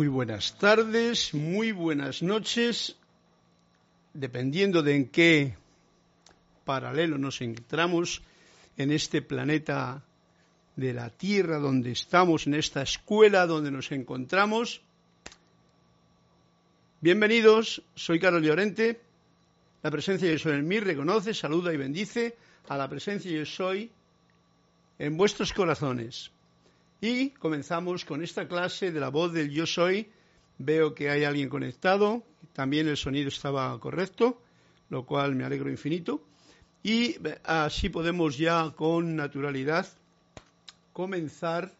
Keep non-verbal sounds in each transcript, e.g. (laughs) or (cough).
Muy buenas tardes, muy buenas noches, dependiendo de en qué paralelo nos encontramos en este planeta de la Tierra donde estamos, en esta escuela donde nos encontramos. Bienvenidos, soy Carlos Llorente. La presencia de Yo Soy en mí reconoce, saluda y bendice a la presencia de Yo Soy en vuestros corazones. Y comenzamos con esta clase de la voz del Yo Soy. Veo que hay alguien conectado, también el sonido estaba correcto, lo cual me alegro infinito. Y así podemos ya con naturalidad comenzar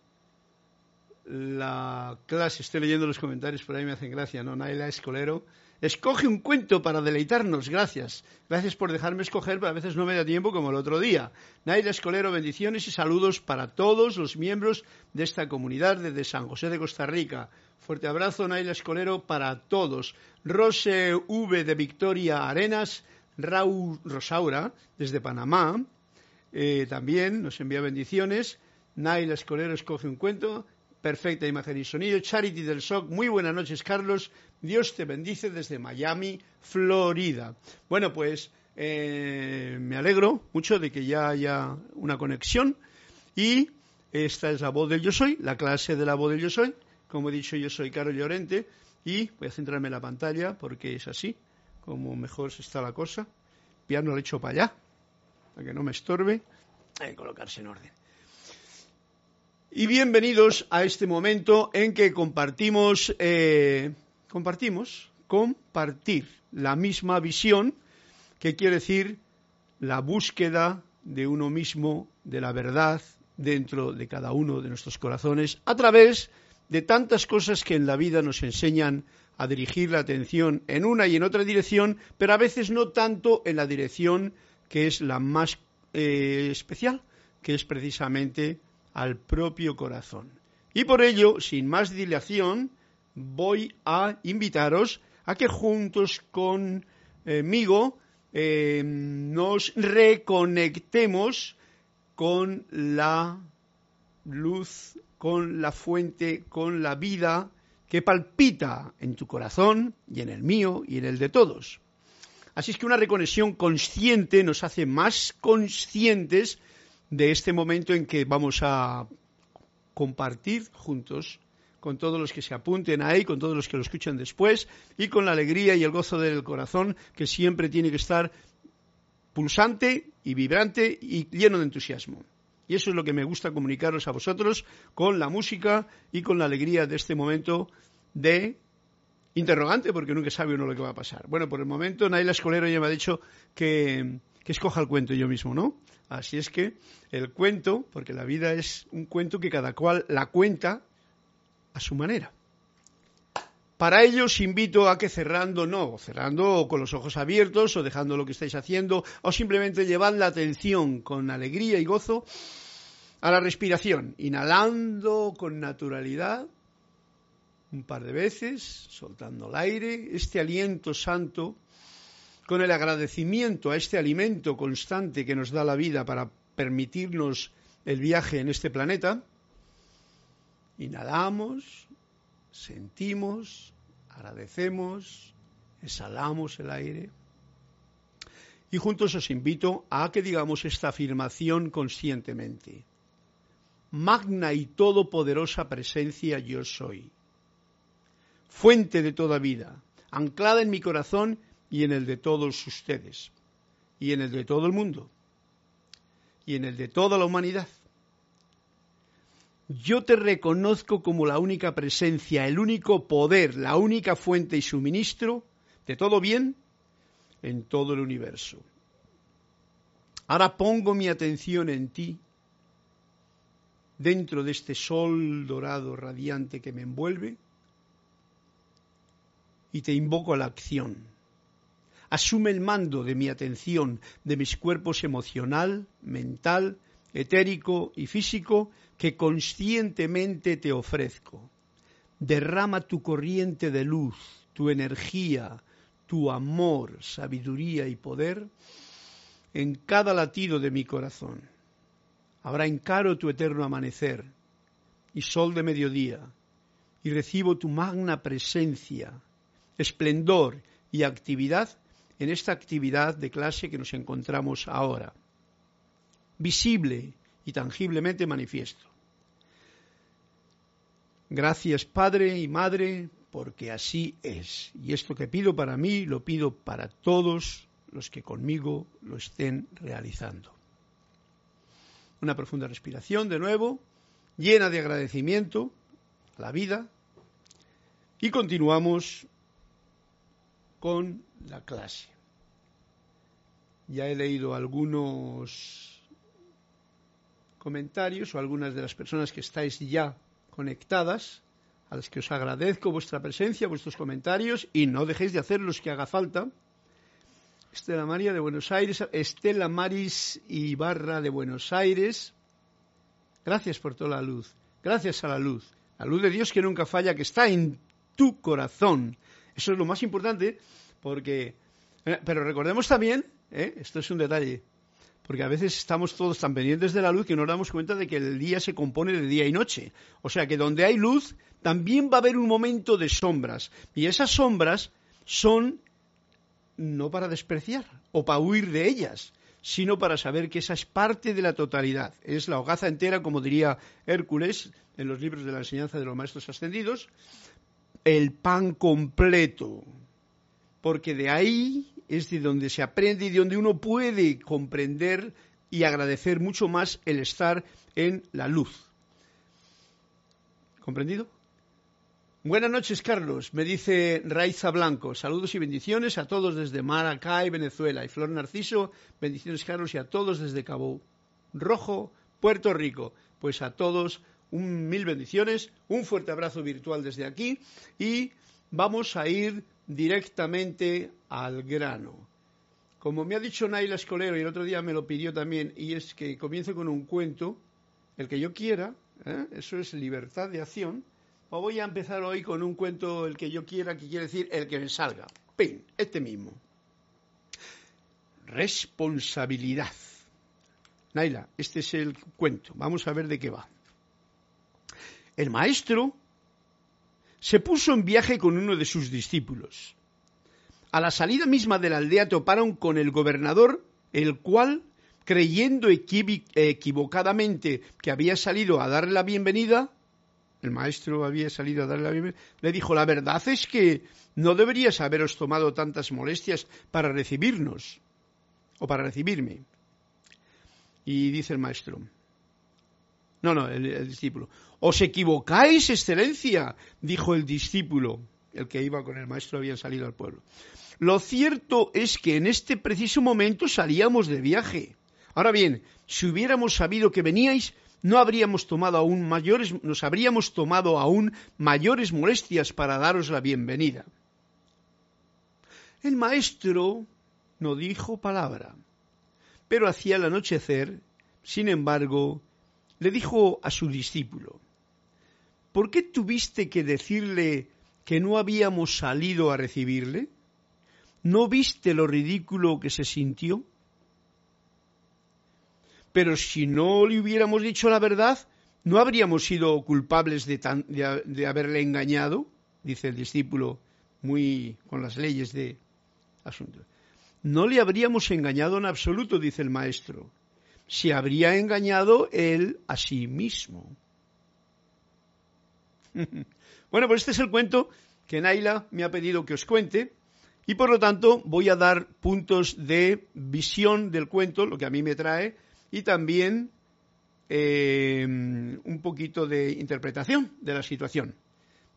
la clase. Estoy leyendo los comentarios, por ahí me hacen gracia, ¿no? Naila Escolero Escoge un cuento para deleitarnos, gracias. Gracias por dejarme escoger, pero a veces no me da tiempo como el otro día. Naila Escolero, bendiciones y saludos para todos los miembros de esta comunidad desde San José de Costa Rica. Fuerte abrazo, Naila Escolero, para todos. Rose V de Victoria Arenas, Raúl Rosaura, desde Panamá, eh, también nos envía bendiciones. Naila Escolero escoge un cuento perfecta imagen y sonido. Charity del SOC, muy buenas noches, Carlos. Dios te bendice desde Miami, Florida. Bueno, pues eh, me alegro mucho de que ya haya una conexión y esta es la voz del Yo Soy, la clase de la voz del Yo Soy. Como he dicho, yo soy Carlos Llorente y voy a centrarme en la pantalla porque es así, como mejor está la cosa. Piano lo he hecho para allá, para que no me estorbe. Hay que colocarse en orden. Y bienvenidos a este momento en que compartimos, eh, compartimos, compartir la misma visión, que quiere decir la búsqueda de uno mismo, de la verdad dentro de cada uno de nuestros corazones, a través de tantas cosas que en la vida nos enseñan a dirigir la atención en una y en otra dirección, pero a veces no tanto en la dirección que es la más eh, especial, que es precisamente al propio corazón. Y por ello, sin más dilación, voy a invitaros a que juntos conmigo eh, nos reconectemos con la luz, con la fuente, con la vida que palpita en tu corazón y en el mío y en el de todos. Así es que una reconexión consciente nos hace más conscientes de este momento en que vamos a compartir juntos con todos los que se apunten ahí, con todos los que lo escuchan después y con la alegría y el gozo del corazón que siempre tiene que estar pulsante y vibrante y lleno de entusiasmo. Y eso es lo que me gusta comunicaros a vosotros con la música y con la alegría de este momento de interrogante, porque nunca sabe uno lo que va a pasar. Bueno, por el momento Naila Escolero ya me ha dicho que, que escoja el cuento yo mismo, ¿no? Así es que el cuento, porque la vida es un cuento que cada cual la cuenta a su manera. Para ello os invito a que cerrando, no, cerrando con los ojos abiertos o dejando lo que estáis haciendo, o simplemente llevad la atención con alegría y gozo a la respiración, inhalando con naturalidad un par de veces, soltando el aire, este aliento santo con el agradecimiento a este alimento constante que nos da la vida para permitirnos el viaje en este planeta, inhalamos, sentimos, agradecemos, exhalamos el aire. Y juntos os invito a que digamos esta afirmación conscientemente. Magna y todopoderosa presencia yo soy. Fuente de toda vida, anclada en mi corazón y en el de todos ustedes, y en el de todo el mundo, y en el de toda la humanidad. Yo te reconozco como la única presencia, el único poder, la única fuente y suministro de todo bien en todo el universo. Ahora pongo mi atención en ti, dentro de este sol dorado radiante que me envuelve, y te invoco a la acción asume el mando de mi atención, de mis cuerpos emocional, mental, etérico y físico que conscientemente te ofrezco. Derrama tu corriente de luz, tu energía, tu amor, sabiduría y poder en cada latido de mi corazón. Ahora encaro tu eterno amanecer y sol de mediodía y recibo tu magna presencia, esplendor y actividad en esta actividad de clase que nos encontramos ahora, visible y tangiblemente manifiesto. Gracias Padre y Madre, porque así es. Y esto que pido para mí, lo pido para todos los que conmigo lo estén realizando. Una profunda respiración de nuevo, llena de agradecimiento a la vida. Y continuamos con la clase. Ya he leído algunos comentarios o algunas de las personas que estáis ya conectadas, a las que os agradezco vuestra presencia, vuestros comentarios y no dejéis de hacer los que haga falta. Estela María de Buenos Aires, Estela Maris Ibarra de Buenos Aires. Gracias por toda la luz. Gracias a la luz. La luz de Dios que nunca falla, que está en tu corazón. Eso es lo más importante porque... Eh, pero recordemos también, eh, esto es un detalle, porque a veces estamos todos tan pendientes de la luz que no nos damos cuenta de que el día se compone de día y noche. O sea que donde hay luz también va a haber un momento de sombras. Y esas sombras son no para despreciar o para huir de ellas, sino para saber que esa es parte de la totalidad. Es la hogaza entera, como diría Hércules en los libros de la enseñanza de los maestros ascendidos, el pan completo, porque de ahí es de donde se aprende y de donde uno puede comprender y agradecer mucho más el estar en la luz. ¿Comprendido? Buenas noches, Carlos. Me dice Raiza Blanco. Saludos y bendiciones a todos desde Maracay, Venezuela. Y Flor Narciso, bendiciones, Carlos, y a todos desde Cabo Rojo, Puerto Rico. Pues a todos un mil bendiciones, un fuerte abrazo virtual desde aquí y vamos a ir directamente al grano. Como me ha dicho Naila Escolero y el otro día me lo pidió también, y es que comience con un cuento, el que yo quiera, ¿eh? eso es libertad de acción, o voy a empezar hoy con un cuento el que yo quiera, que quiere decir el que me salga. Pin, este mismo. Responsabilidad. Naila, este es el cuento. Vamos a ver de qué va. El maestro se puso en viaje con uno de sus discípulos. A la salida misma de la aldea toparon con el gobernador, el cual, creyendo equivocadamente que había salido a darle la bienvenida, el maestro había salido a darle la bienvenida, le dijo, la verdad es que no deberías haberos tomado tantas molestias para recibirnos o para recibirme. Y dice el maestro, no, no, el, discípulo. Os equivocáis, excelencia, dijo el discípulo, el que iba con el maestro había salido al pueblo. Lo cierto es que en este preciso momento salíamos de viaje. Ahora bien, si hubiéramos sabido que veníais, no habríamos tomado aún mayores, nos habríamos tomado aún mayores molestias para daros la bienvenida. El maestro no dijo palabra, pero hacia el anochecer, sin embargo, le dijo a su discípulo, ¿por qué tuviste que decirle que no habíamos salido a recibirle? ¿No viste lo ridículo que se sintió? Pero si no le hubiéramos dicho la verdad, ¿no habríamos sido culpables de, de, haberle engañado? Dice el discípulo, muy con las leyes de asunto. No le habríamos engañado en absoluto, dice el maestro se habría engañado él a sí mismo. (laughs) bueno, pues este es el cuento que Naila me ha pedido que os cuente y por lo tanto voy a dar puntos de visión del cuento, lo que a mí me trae, y también eh, un poquito de interpretación de la situación.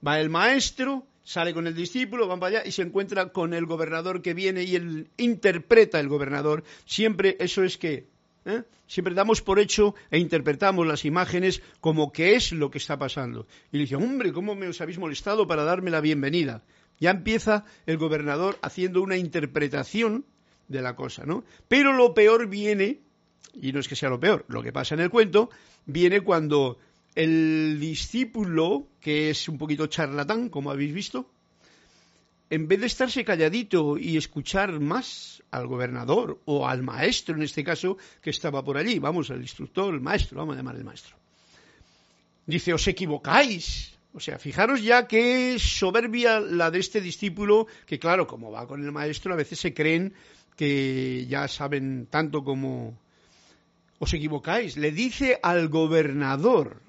Va el maestro, sale con el discípulo, van para allá y se encuentra con el gobernador que viene y él interpreta el gobernador. Siempre eso es que ¿eh? Siempre damos por hecho e interpretamos las imágenes como que es lo que está pasando. Y le dice, hombre, ¿cómo me os habéis molestado para darme la bienvenida? Ya empieza el gobernador haciendo una interpretación de la cosa, ¿no? Pero lo peor viene, y no es que sea lo peor, lo que pasa en el cuento, viene cuando el discípulo, que es un poquito charlatán, como habéis visto, en vez de estarse calladito y escuchar más al gobernador o al maestro, en este caso, que estaba por allí, vamos, al instructor, el maestro, vamos a llamar el maestro, dice, os equivocáis, O sea, fijaros ya qué soberbia la de este discípulo, que claro, como va con el maestro, a veces se creen que ya saben tanto como os equivocáis. Le dice al gobernador,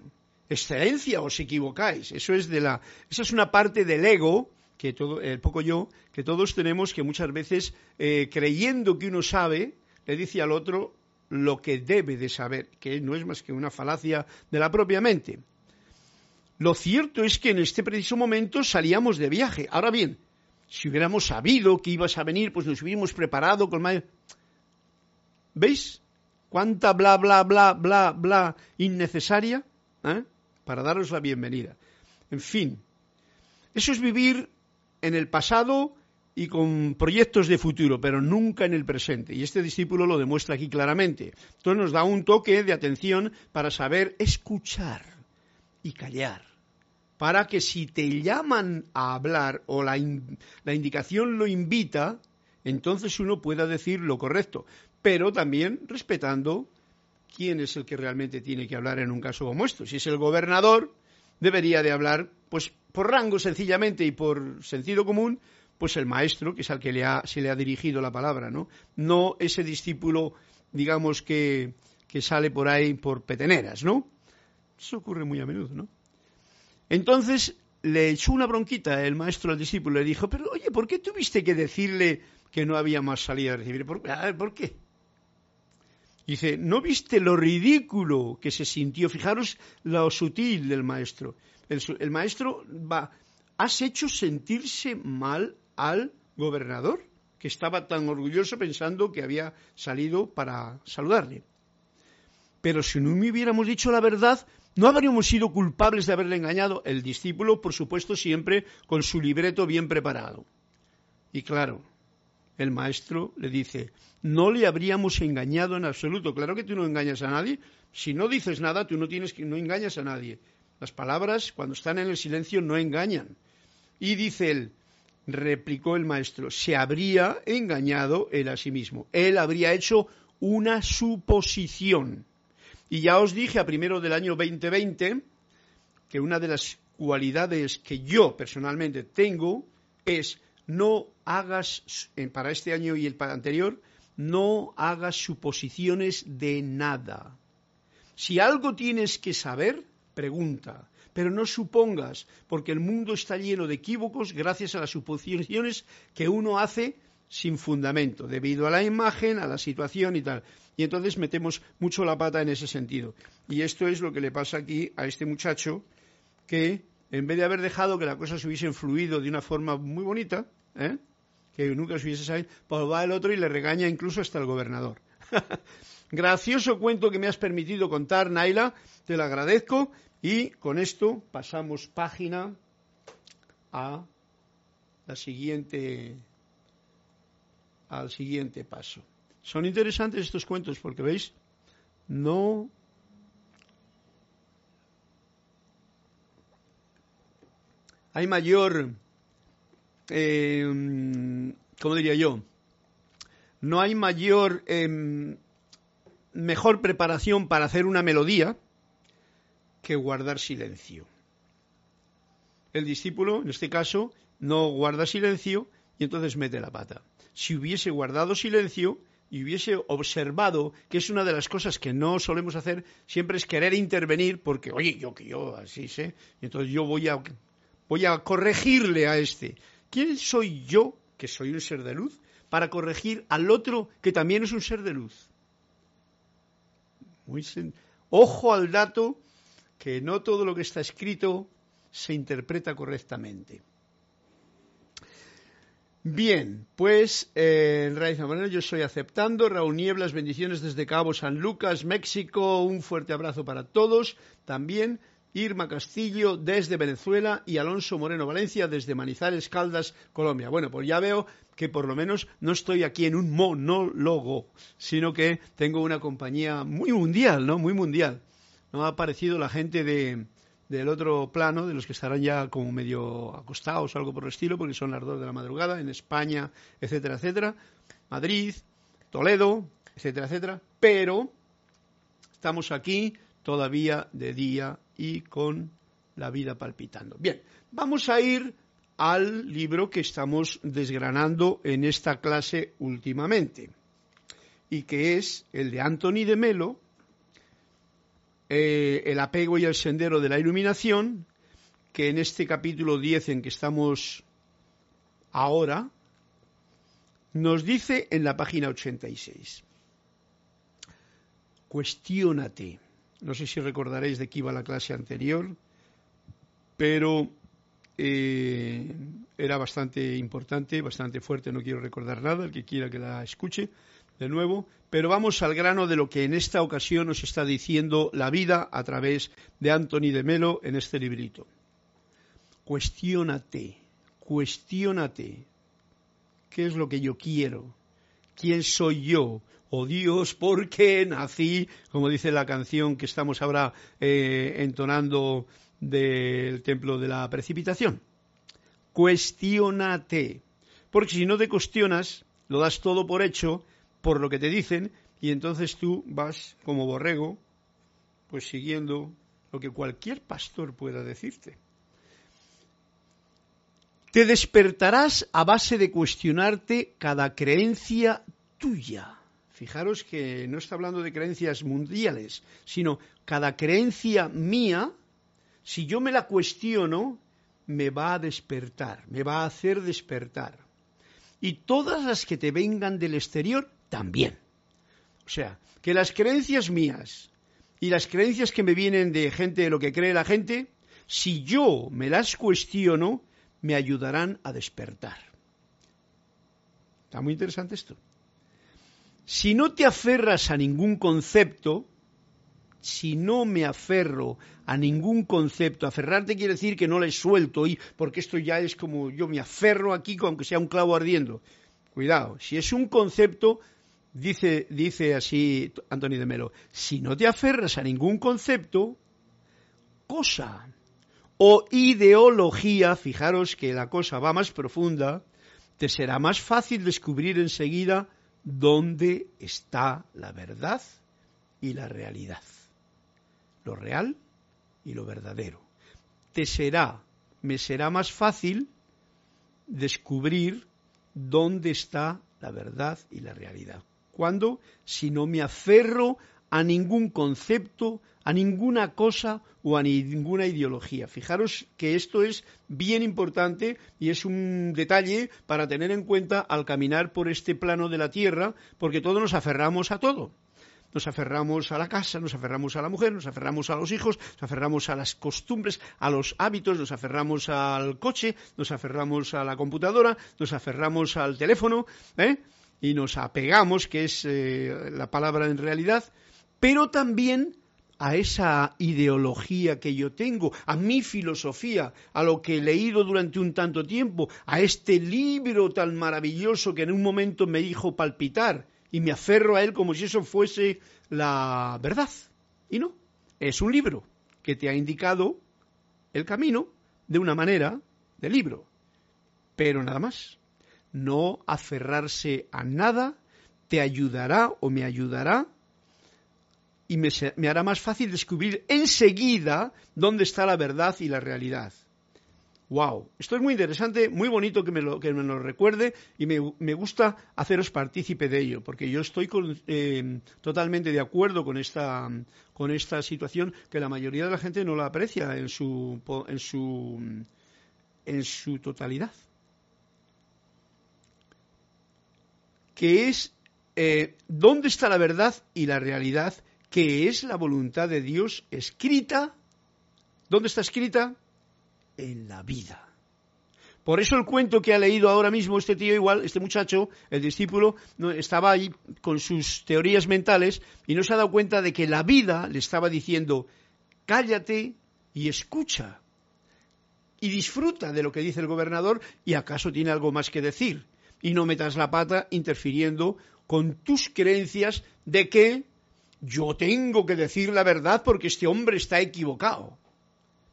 excelencia, os equivocáis. Eso es de la, esa es una parte del ego que todo, el poco yo, que todos tenemos, que muchas veces eh, creyendo que uno sabe, le dice al otro lo que debe de saber, que no es más que una falacia de la propia mente. Lo cierto es que en este preciso momento salíamos de viaje. Ahora bien, si hubiéramos sabido que ibas a venir, pues nos hubiéramos preparado con más... ¿Veis? ¿Cuánta bla, bla, bla, bla, bla innecesaria? ¿eh? Para daros la bienvenida. En fin, eso es vivir en el pasado y con proyectos de futuro, pero nunca en el presente. Y este discípulo lo demuestra aquí claramente. Entonces nos da un toque de atención para saber escuchar y callar, para que si te llaman a hablar o la, la indicación lo invita, entonces uno pueda decir lo correcto, pero también respetando quién es el que realmente tiene que hablar en un caso como esto. Si es el gobernador, debería de hablar, pues por rango sencillamente y por sentido común, pues el maestro, que es al que le ha, se le ha dirigido la palabra, ¿no? No ese discípulo, digamos, que, que sale por ahí por peteneras, ¿no? Eso ocurre muy a menudo, ¿no? Entonces le echó una bronquita el maestro al discípulo le dijo, pero oye, ¿por qué tuviste que decirle que no había más salida a recibir? ¿Por, a ver, ¿por qué? Dice, ¿no viste lo ridículo que se sintió? Fijaros lo sutil del maestro. El, maestro va, has hecho sentirse mal al gobernador, que estaba tan orgulloso pensando que había salido para saludarle. Pero si no me hubiéramos dicho la verdad, no habríamos sido culpables de haberle engañado. El discípulo, por supuesto, siempre con su libreto bien preparado. Y claro, el maestro le dice, no le habríamos engañado en absoluto. Claro que tú no engañas a nadie. Si no dices nada, tú no tienes que no engañas a nadie. Las palabras, cuando están en el silencio, no engañan. Y dice él, replicó el maestro, se habría engañado él a sí mismo. Él habría hecho una suposición. Y ya os dije a primero del año 2020 que una de las cualidades que yo personalmente tengo es no hagas, para este año y el anterior, no hagas suposiciones de nada. Si algo tienes que saber, pregunta, pero no supongas, porque el mundo está lleno de equívocos gracias a las suposiciones que uno hace sin fundamento, debido a la imagen, a la situación y tal. Y entonces metemos mucho la pata en ese sentido. Y esto es lo que le pasa aquí a este muchacho, que en vez de haber dejado que la cosa se hubiese fluido de una forma muy bonita, ¿eh? que nunca se hubiese sabido, pues va el otro y le regaña incluso hasta el gobernador. (laughs) Gracioso cuento que me has permitido contar, Naila, te lo agradezco. Y con esto pasamos página a la siguiente al siguiente paso. Son interesantes estos cuentos porque veis, no hay mayor, eh, ¿cómo diría yo? No hay mayor, em, mejor preparación para hacer una melodía que guardar silencio. El discípulo, en este caso, no guarda silencio y entonces mete la pata si hubiese guardado silencio y hubiese observado, que es una de las cosas que no solemos hacer, siempre es querer intervenir porque, oye, yo que yo así sé, entonces yo voy a, voy a corregirle a este. ¿Quién soy yo, que soy un ser de luz, para corregir al otro que también es un ser de luz? Muy Ojo al dato que no todo lo que está escrito se interpreta correctamente. Bien, pues eh, en Raíz Manera yo estoy aceptando. Raúl Nieblas, bendiciones desde Cabo San Lucas, México. Un fuerte abrazo para todos. También Irma Castillo desde Venezuela y Alonso Moreno Valencia desde Manizales, Caldas, Colombia. Bueno, pues ya veo que por lo menos no estoy aquí en un monólogo, sino que tengo una compañía muy mundial, ¿no? Muy mundial. No ha aparecido la gente de, del otro plano, de los que estarán ya como medio acostados o algo por el estilo, porque son las dos de la madrugada, en España, etcétera, etcétera, Madrid, Toledo, etcétera, etcétera, pero estamos aquí todavía de día y con la vida palpitando. Bien, vamos a ir al libro que estamos desgranando en esta clase últimamente, y que es el de Anthony de Melo, eh, El apego y el sendero de la iluminación, que en este capítulo 10 en que estamos ahora, nos dice en la página 86. Cuestiónate. No sé si recordaréis de qué iba la clase anterior, pero eh, era bastante importante, bastante fuerte, no quiero recordar nada, el que quiera que la escuche de nuevo, pero vamos al grano de lo que en esta ocasión nos está diciendo la vida a través de Anthony de Melo en este librito. Cuestiónate, cuestiónate, ¿qué es lo que yo quiero? ¿Quién soy yo? Oh Dios, ¿por qué nací? Como dice la canción que estamos ahora eh, entonando del templo de la precipitación. Cuestiónate, porque si no te cuestionas, lo das todo por hecho, por lo que te dicen, y entonces tú vas como borrego, pues siguiendo lo que cualquier pastor pueda decirte. Te despertarás a base de cuestionarte cada creencia tuya. Fijaros que no está hablando de creencias mundiales, sino cada creencia mía si yo me la cuestiono, me va a despertar, me va a hacer despertar. Y todas las que te vengan del exterior, también. O sea, que las creencias mías y las creencias que me vienen de gente de lo que cree la gente, si yo me las cuestiono, me ayudarán a despertar. Está muy interesante esto. Si no te aferras a ningún concepto, si no me aferro a ningún concepto, aferrarte quiere decir que no le suelto, y, porque esto ya es como yo me aferro aquí, aunque sea un clavo ardiendo. Cuidado, si es un concepto, dice, dice así Antonio de Melo, si no te aferras a ningún concepto, cosa o ideología, fijaros que la cosa va más profunda, te será más fácil descubrir enseguida dónde está la verdad y la realidad lo real y lo verdadero. Te será, me será más fácil descubrir dónde está la verdad y la realidad. ¿Cuándo? Si no me aferro a ningún concepto, a ninguna cosa o a ninguna ideología. Fijaros que esto es bien importante y es un detalle para tener en cuenta al caminar por este plano de la Tierra, porque todos nos aferramos a todo nos aferramos a la casa, nos aferramos a la mujer, nos aferramos a los hijos, nos aferramos a las costumbres, a los hábitos, nos aferramos al coche, nos aferramos a la computadora, nos aferramos al teléfono, ¿eh? y nos apegamos, que es eh, la palabra en realidad, pero también a esa ideología que yo tengo, a mi filosofía, a lo que he leído durante un tanto tiempo, a este libro tan maravilloso que en un momento me dijo palpitar, y me aferro a él como si eso fuese la verdad. Y no, es un libro que te ha indicado el camino de una manera de libro. Pero nada más. No aferrarse a nada te ayudará o me ayudará y me, me, hará más fácil descubrir enseguida dónde está la verdad y la realidad. Wow, esto es muy interesante, muy bonito que me lo, que me lo recuerde y me, me, gusta haceros partícipe de ello, porque yo estoy eh, totalmente de acuerdo con esta, con esta situación que la mayoría de la gente no la aprecia en su, en su, en su totalidad. Que es eh, dónde está la verdad y la realidad, que es la voluntad de Dios escrita. ¿Dónde está escrita? en la vida. Por eso el cuento que ha leído ahora mismo este tío igual, este muchacho, el discípulo, estaba ahí con sus teorías mentales y no se ha dado cuenta de que la vida le estaba diciendo, cállate y escucha y disfruta de lo que dice el gobernador y acaso tiene algo más que decir y no metas la pata interfiriendo con tus creencias de que yo tengo que decir la verdad porque este hombre está equivocado,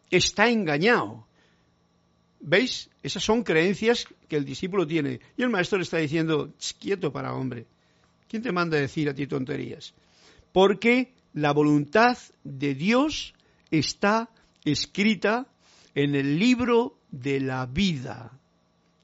está engañado ¿Veis? Esas son creencias que el discípulo tiene. Y el maestro le está diciendo, quieto para hombre. ¿Quién te manda a decir a ti tonterías? Porque la voluntad de Dios está escrita en el libro de la vida.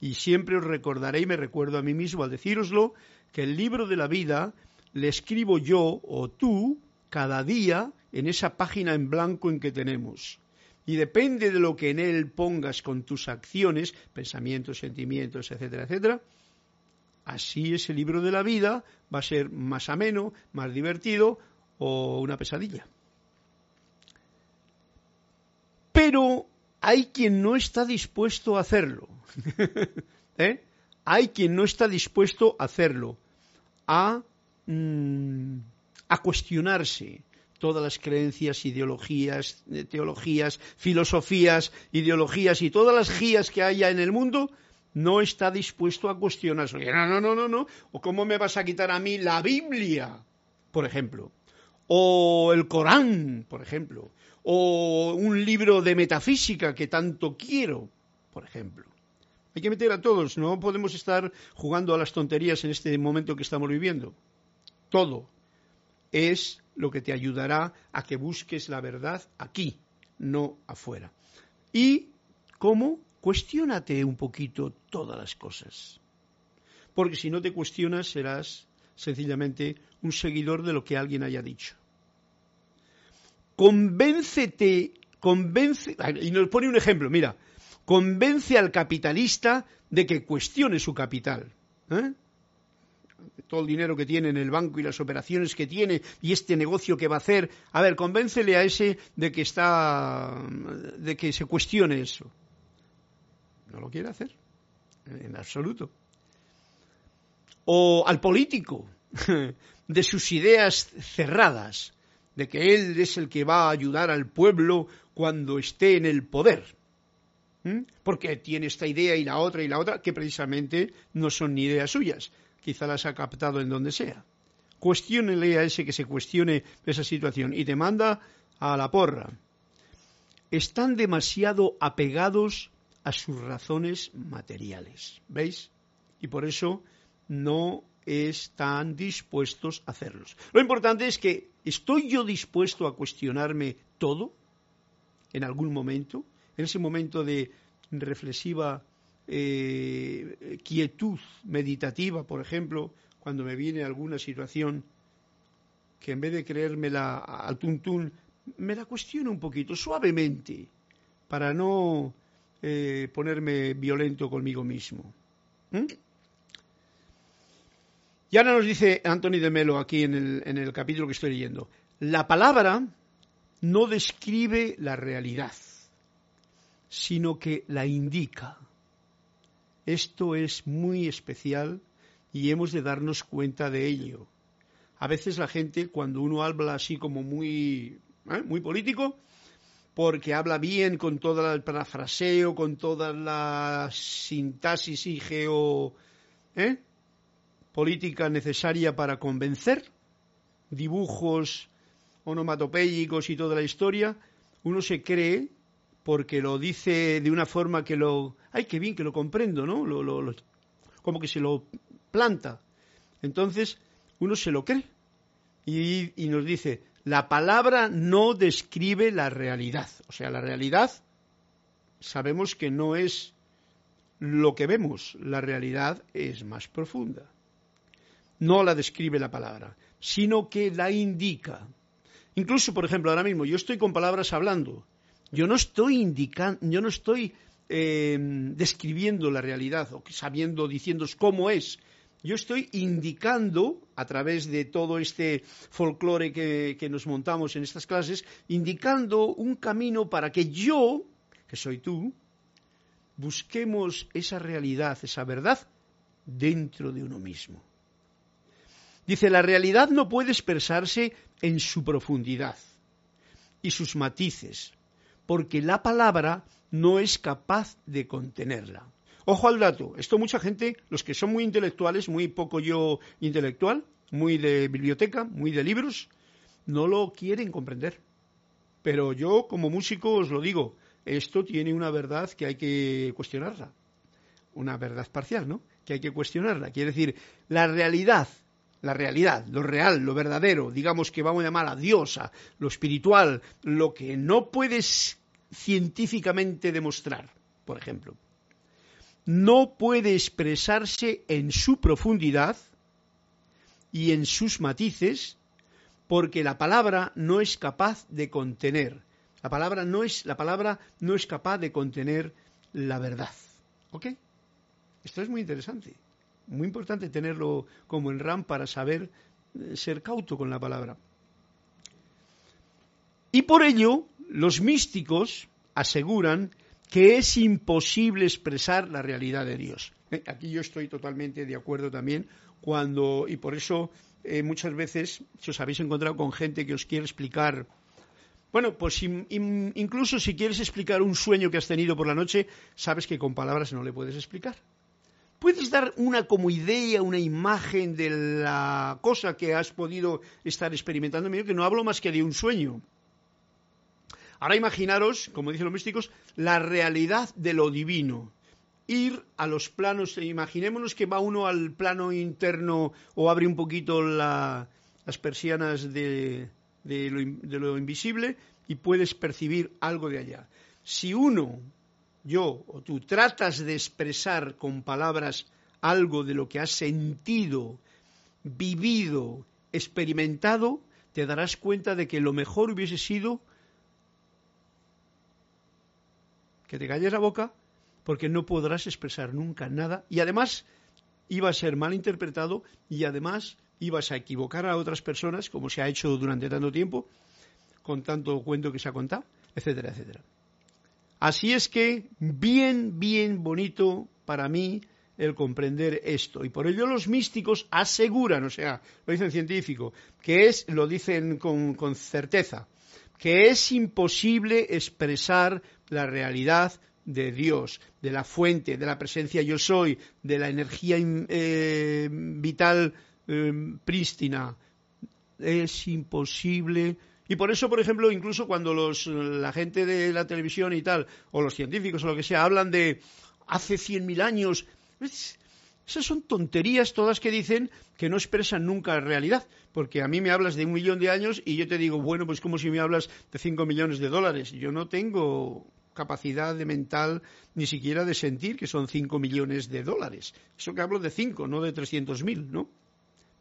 Y siempre os recordaré y me recuerdo a mí mismo al decíroslo, que el libro de la vida le escribo yo o tú cada día en esa página en blanco en que tenemos. Y depende de lo que en él pongas con tus acciones, pensamientos, sentimientos, etcétera, etcétera, así ese libro de la vida va a ser más ameno, más divertido o una pesadilla. Pero hay quien no está dispuesto a hacerlo. (laughs) ¿Eh? Hay quien no está dispuesto a hacerlo, a, mm, a cuestionarse todas las creencias, ideologías, eh, teologías, filosofías, ideologías y todas las guías que haya en el mundo, no está dispuesto a cuestionarse. No, no, no, no, no. ¿O cómo me vas a quitar a mí la Biblia, por ejemplo? O el Corán, por ejemplo o un libro de metafísica que tanto quiero, por ejemplo. Hay que meter a todos, no podemos estar jugando a las tonterías en este momento que estamos viviendo. Todo es lo que te ayudará a que busques la verdad aquí, no afuera. Y, ¿cómo? Cuestiónate un poquito todas las cosas. Porque si no te cuestionas serás sencillamente un seguidor de lo que alguien haya dicho convéncete, convence, y nos pone un ejemplo, mira, convence al capitalista de que cuestione su capital. ¿eh? Todo el dinero que tiene en el banco y las operaciones que tiene y este negocio que va a hacer. A ver, convéncele a ese de que está, de que se cuestione eso. No lo quiere hacer, en absoluto. O al político, (laughs) de sus ideas cerradas de que Él es el que va a ayudar al pueblo cuando esté en el poder. Porque tiene esta idea y la otra y la otra, que precisamente no son ni ideas suyas. Quizá las ha captado en donde sea. Cuestiónele a ese que se cuestione esa situación y te manda a la porra. Están demasiado apegados a sus razones materiales. ¿Veis? Y por eso no están dispuestos a hacerlos. Lo importante es que estoy yo dispuesto a cuestionarme todo en algún momento, en ese momento de reflexiva eh, quietud meditativa, por ejemplo, cuando me viene alguna situación que en vez de creérmela al tuntún, me la cuestiono un poquito, suavemente, para no eh, ponerme violento conmigo mismo. ¿Mm? Y ahora nos dice Anthony de Melo aquí en el, en el capítulo que estoy leyendo, la palabra no describe la realidad, sino que la indica. Esto es muy especial y hemos de darnos cuenta de ello. A veces la gente, cuando uno habla así como muy, ¿eh? muy político, porque habla bien con todo el parafraseo, con toda la sintaxis y geo, ¿eh? política necesaria para convencer, dibujos onomatopéyicos y toda la historia, uno se cree porque lo dice de una forma que lo, ay, qué bien que lo comprendo, ¿no? Lo, como que se lo planta. Entonces, uno se lo cree y, y nos dice, la palabra no describe la realidad. O sea, la realidad sabemos que no es lo que vemos, la realidad es más profunda no la describe la palabra, sino que la indica. Incluso, por ejemplo, ahora mismo yo estoy con palabras hablando. Yo no estoy indicando, yo no estoy eh, describiendo la realidad o sabiendo, diciendo cómo es. Yo estoy indicando, a través de todo este folclore que, que nos montamos en estas clases, indicando un camino para que yo, que soy tú, busquemos esa realidad, esa verdad, dentro de uno mismo. Dice, la realidad no puede expresarse en su profundidad y sus matices, porque la palabra no es capaz de contenerla. Ojo al dato, esto mucha gente, los que son muy intelectuales, muy poco yo intelectual, muy de biblioteca, muy de libros, no lo quieren comprender. Pero yo como músico os lo digo, esto tiene una verdad que hay que cuestionarla. Una verdad parcial, ¿no? Que hay que cuestionarla. Quiere decir, la realidad la realidad, lo real, lo verdadero, digamos que vamos a llamar a Dios, a lo espiritual, lo que no puedes científicamente demostrar, por ejemplo. No puede expresarse en su profundidad y en sus matices porque la palabra no es capaz de contener. La palabra no es, la palabra no es capaz de contener la verdad. ¿Ok? Esto es muy interesante. Muy importante tenerlo como en RAM para saber eh, ser cauto con la palabra. Y por ello, los místicos aseguran que es imposible expresar la realidad de Dios. Eh, aquí yo estoy totalmente de acuerdo también cuando, y por eso eh, muchas veces, si os habéis encontrado con gente que os quiere explicar, bueno, pues incluso si quieres explicar un sueño que has tenido por la noche, sabes que con palabras no le puedes explicar. ¿Puedes dar una como idea, una imagen de la cosa que has podido estar experimentando? Mira que no hablo más que de un sueño. Ahora imaginaros, como dicen los místicos, la realidad de lo divino. Ir a los planos, imaginémonos que va uno al plano interno o abre un poquito las persianas de, de lo invisible y puedes percibir algo de allá. Si uno yo o tú tratas de expresar con palabras algo de lo que has sentido, vivido, experimentado, te darás cuenta de que lo mejor hubiese sido que te calles la boca porque no podrás expresar nunca nada y además iba a ser mal interpretado y además ibas a equivocar a otras personas como se ha hecho durante tanto tiempo con tanto cuento que se ha contado, etcétera, etcétera. Así es que bien, bien bonito para mí el comprender esto. Y por ello los místicos aseguran, o sea, lo dicen científico, que es, lo dicen con, con certeza, que es imposible expresar la realidad de Dios, de la fuente, de la presencia yo soy, de la energía eh, vital eh, prístina. Es imposible y por eso, por ejemplo, incluso cuando los, la gente de la televisión y tal, o los científicos o lo que sea, hablan de hace 100.000 años, esas son tonterías todas que dicen que no expresan nunca la realidad. Porque a mí me hablas de un millón de años y yo te digo, bueno, pues como si me hablas de 5 millones de dólares. Yo no tengo capacidad de mental ni siquiera de sentir que son 5 millones de dólares. Eso que hablo de 5, no de 300.000, ¿no?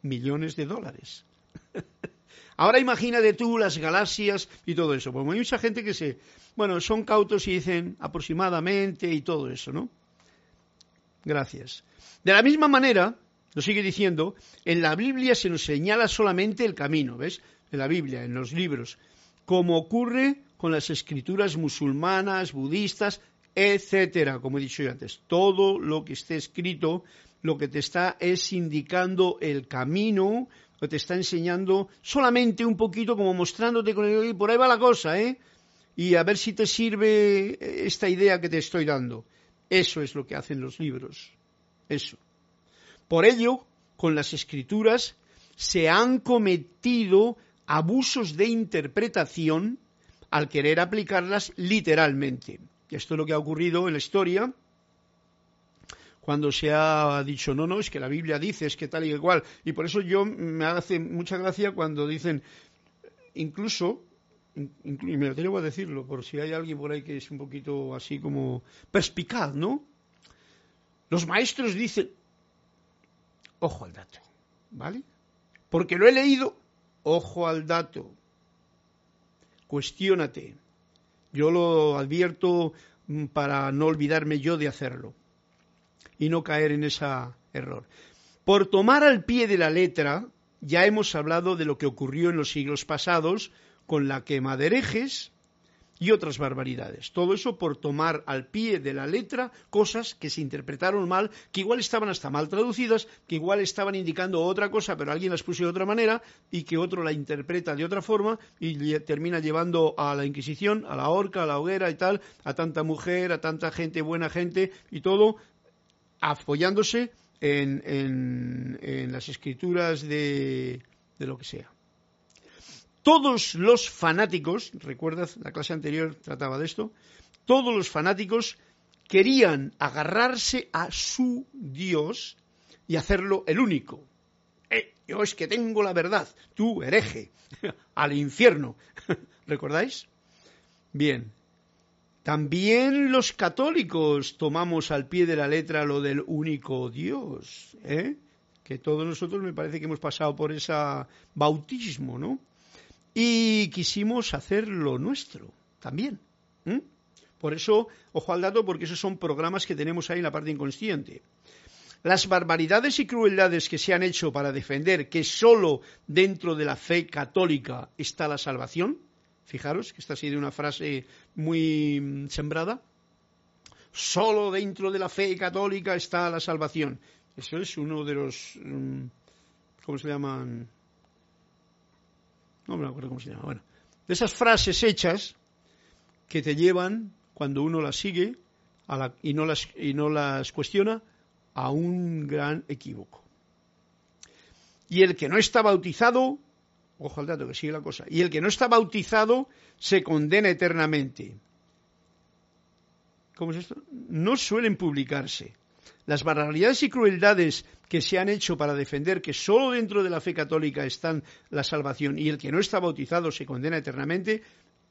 Millones de dólares. (laughs) Ahora imagínate tú las galaxias y todo eso. Pues hay mucha gente que se, bueno, son cautos y dicen aproximadamente y todo eso, ¿no? Gracias. De la misma manera, lo sigue diciendo, en la Biblia se nos señala solamente el camino, ¿ves? En la Biblia, en los libros, como ocurre con las escrituras musulmanas, budistas, etcétera, como he dicho yo antes. Todo lo que esté escrito, lo que te está es indicando el camino te está enseñando solamente un poquito, como mostrándote con el... Por ahí va la cosa, ¿eh? Y a ver si te sirve esta idea que te estoy dando. Eso es lo que hacen los libros. Eso. Por ello, con las escrituras se han cometido abusos de interpretación al querer aplicarlas literalmente. Esto es lo que ha ocurrido en la historia cuando se ha dicho, no, no, es que la Biblia dice, es que tal y igual. Y por eso yo me hace mucha gracia cuando dicen, incluso, y me atrevo a decirlo, por si hay alguien por ahí que es un poquito así como perspicaz, ¿no? Los maestros dicen, ojo al dato, ¿vale? Porque lo he leído, ojo al dato, cuestiónate. Yo lo advierto mm, para no olvidarme yo de hacerlo y no caer en ese error. Por tomar al pie de la letra, ya hemos hablado de lo que ocurrió en los siglos pasados con la quema de herejes y otras barbaridades. Todo eso por tomar al pie de la letra cosas que se interpretaron mal, que igual estaban hasta mal traducidas, que igual estaban indicando otra cosa, pero alguien las puso de otra manera y que otro la interpreta de otra forma y termina llevando a la Inquisición, a la horca, a la hoguera y tal, a tanta mujer, a tanta gente, buena gente y todo apoyándose en, las escrituras de, de lo que sea. Todos los fanáticos, recuerdas, la clase anterior trataba de esto, todos los fanáticos querían agarrarse a su Dios y hacerlo el único. Eh, yo es que tengo la verdad, tú hereje, (laughs) al infierno. (laughs) ¿Recordáis? Bien. También los católicos tomamos al pie de la letra lo del único Dios, ¿eh? que todos nosotros me parece que hemos pasado por ese bautismo, ¿no? Y quisimos hacer lo nuestro también. Por eso, ojo al dato, porque esos son programas que tenemos ahí en la parte inconsciente. Las barbaridades y crueldades que se han hecho para defender que solo dentro de la fe católica está la salvación, fijaros que esta ha sido una frase muy mm, sembrada, solo dentro de la fe católica está la salvación. Eso es uno de los, mm, ¿cómo se llaman? No me acuerdo cómo se llama. Bueno, de esas frases hechas que te llevan, cuando uno las sigue y, no las, y no las cuestiona, a un gran equívoco. Y el que no está bautizado, ojo al dato que sigue la cosa, y el que no está bautizado se condena eternamente. ¿Cómo es esto? No suelen publicarse. Las barbaridades y crueldades que se han hecho para defender que solo dentro de la fe católica están la salvación y el que no está bautizado se condena eternamente,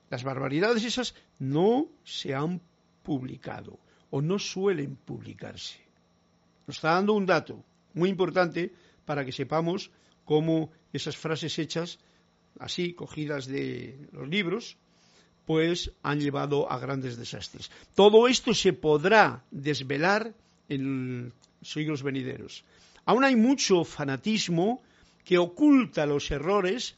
las barbaridades esas no se han publicado o no suelen publicarse. Nos está dando un dato muy importante para que sepamos cómo esas frases hechas, así cogidas de los libros, pues han llevado a grandes desastres. Todo esto se podrá desvelar en siglos venideros. Aún hay mucho fanatismo que oculta los errores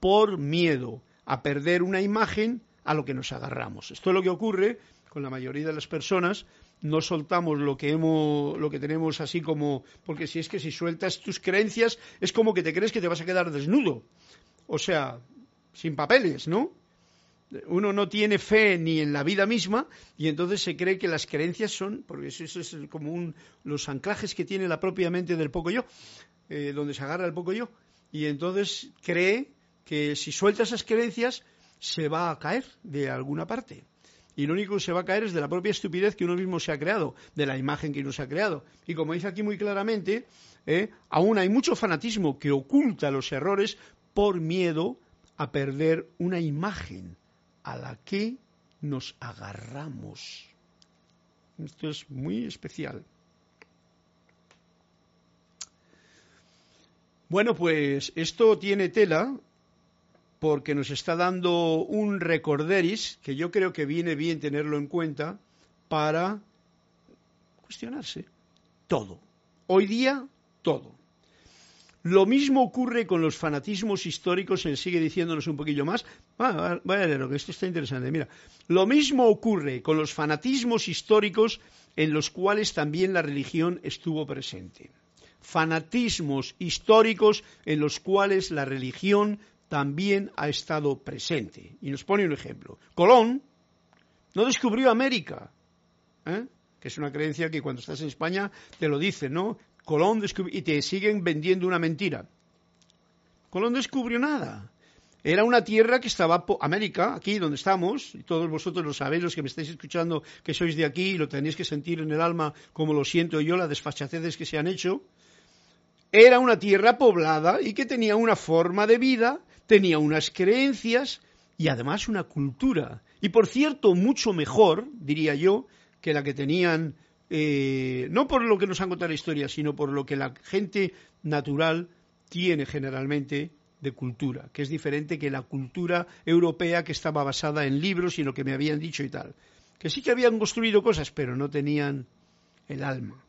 por miedo a perder una imagen a lo que nos agarramos. Esto es lo que ocurre con la mayoría de las personas no soltamos lo que hemos, lo que tenemos así como, porque si es que si sueltas tus creencias es como que te crees que te vas a quedar desnudo, o sea, sin papeles, ¿no? Uno no tiene fe ni en la vida misma y entonces se cree que las creencias son, porque eso, es como un, los anclajes que tiene la propia mente del poco yo, eh, donde se agarra el poco yo, y entonces cree que si suelta esas creencias se va a caer de alguna parte y lo único que se va a caer es de la propia estupidez que uno mismo se ha creado, de la imagen que uno se ha creado. Y como dice aquí muy claramente, eh, aún hay mucho fanatismo que oculta los errores por miedo a perder una imagen a la que nos agarramos. Esto es muy especial. Bueno, pues esto tiene tela porque nos está dando un recorderis que yo creo que viene bien tenerlo en cuenta para cuestionarse todo. Hoy día, todo. Lo mismo ocurre con los fanatismos históricos, él sigue diciéndonos un poquillo más. Ah, vaya que esto está interesante. Mira, lo mismo ocurre con los fanatismos históricos en los cuales también la religión estuvo presente. Fanatismos históricos en los cuales la religión también ha estado presente. Y nos pone un ejemplo. Colón no descubrió América, ¿eh? que es una creencia que cuando estás en España te lo dicen, ¿no? Colón descubrió, y te siguen vendiendo una mentira. Colón descubrió nada. Era una tierra que estaba, América, aquí donde estamos, y todos vosotros lo sabéis, los que me estáis escuchando, que sois de aquí, y lo tenéis que sentir en el alma, como lo siento yo, las desfachacedes que se han hecho, era una tierra poblada y que tenía una forma de vida tenía unas creencias y además una cultura. Y por cierto, mucho mejor, diría yo, que la que tenían, eh, no por lo que nos han contado la historia, sino por lo que la gente natural tiene generalmente de cultura, que es diferente que la cultura europea que estaba basada en libros y en lo que me habían dicho y tal. Que sí que habían construido cosas, pero no tenían el alma.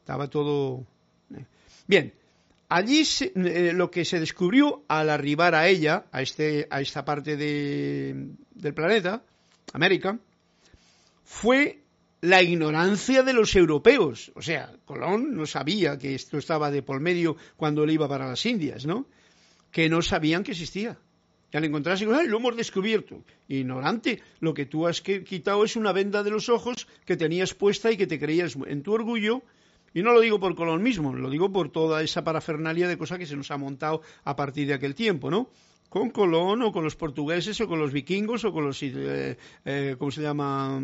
Estaba todo. Eh. Bien, Allí eh, lo que se descubrió al arribar a ella, a, este, a esta parte del planeta, América, fue la ignorancia de los europeos. O sea, Colón no sabía que esto estaba de por medio cuando él iba para las Indias, ¿no? Que no sabían que existía. Y al encontrarse con él, lo hemos descubierto. Ignorante, lo que tú has quitado es una venda de los ojos que tenías puesta y que te creías en tu orgullo y no lo digo por Colón mismo, lo digo por toda esa parafernalia de cosas que se nos ha montado a partir de aquel tiempo, ¿no? Con Colón o con los portugueses o con los vikingos o con los, eh, eh, ¿cómo se llama?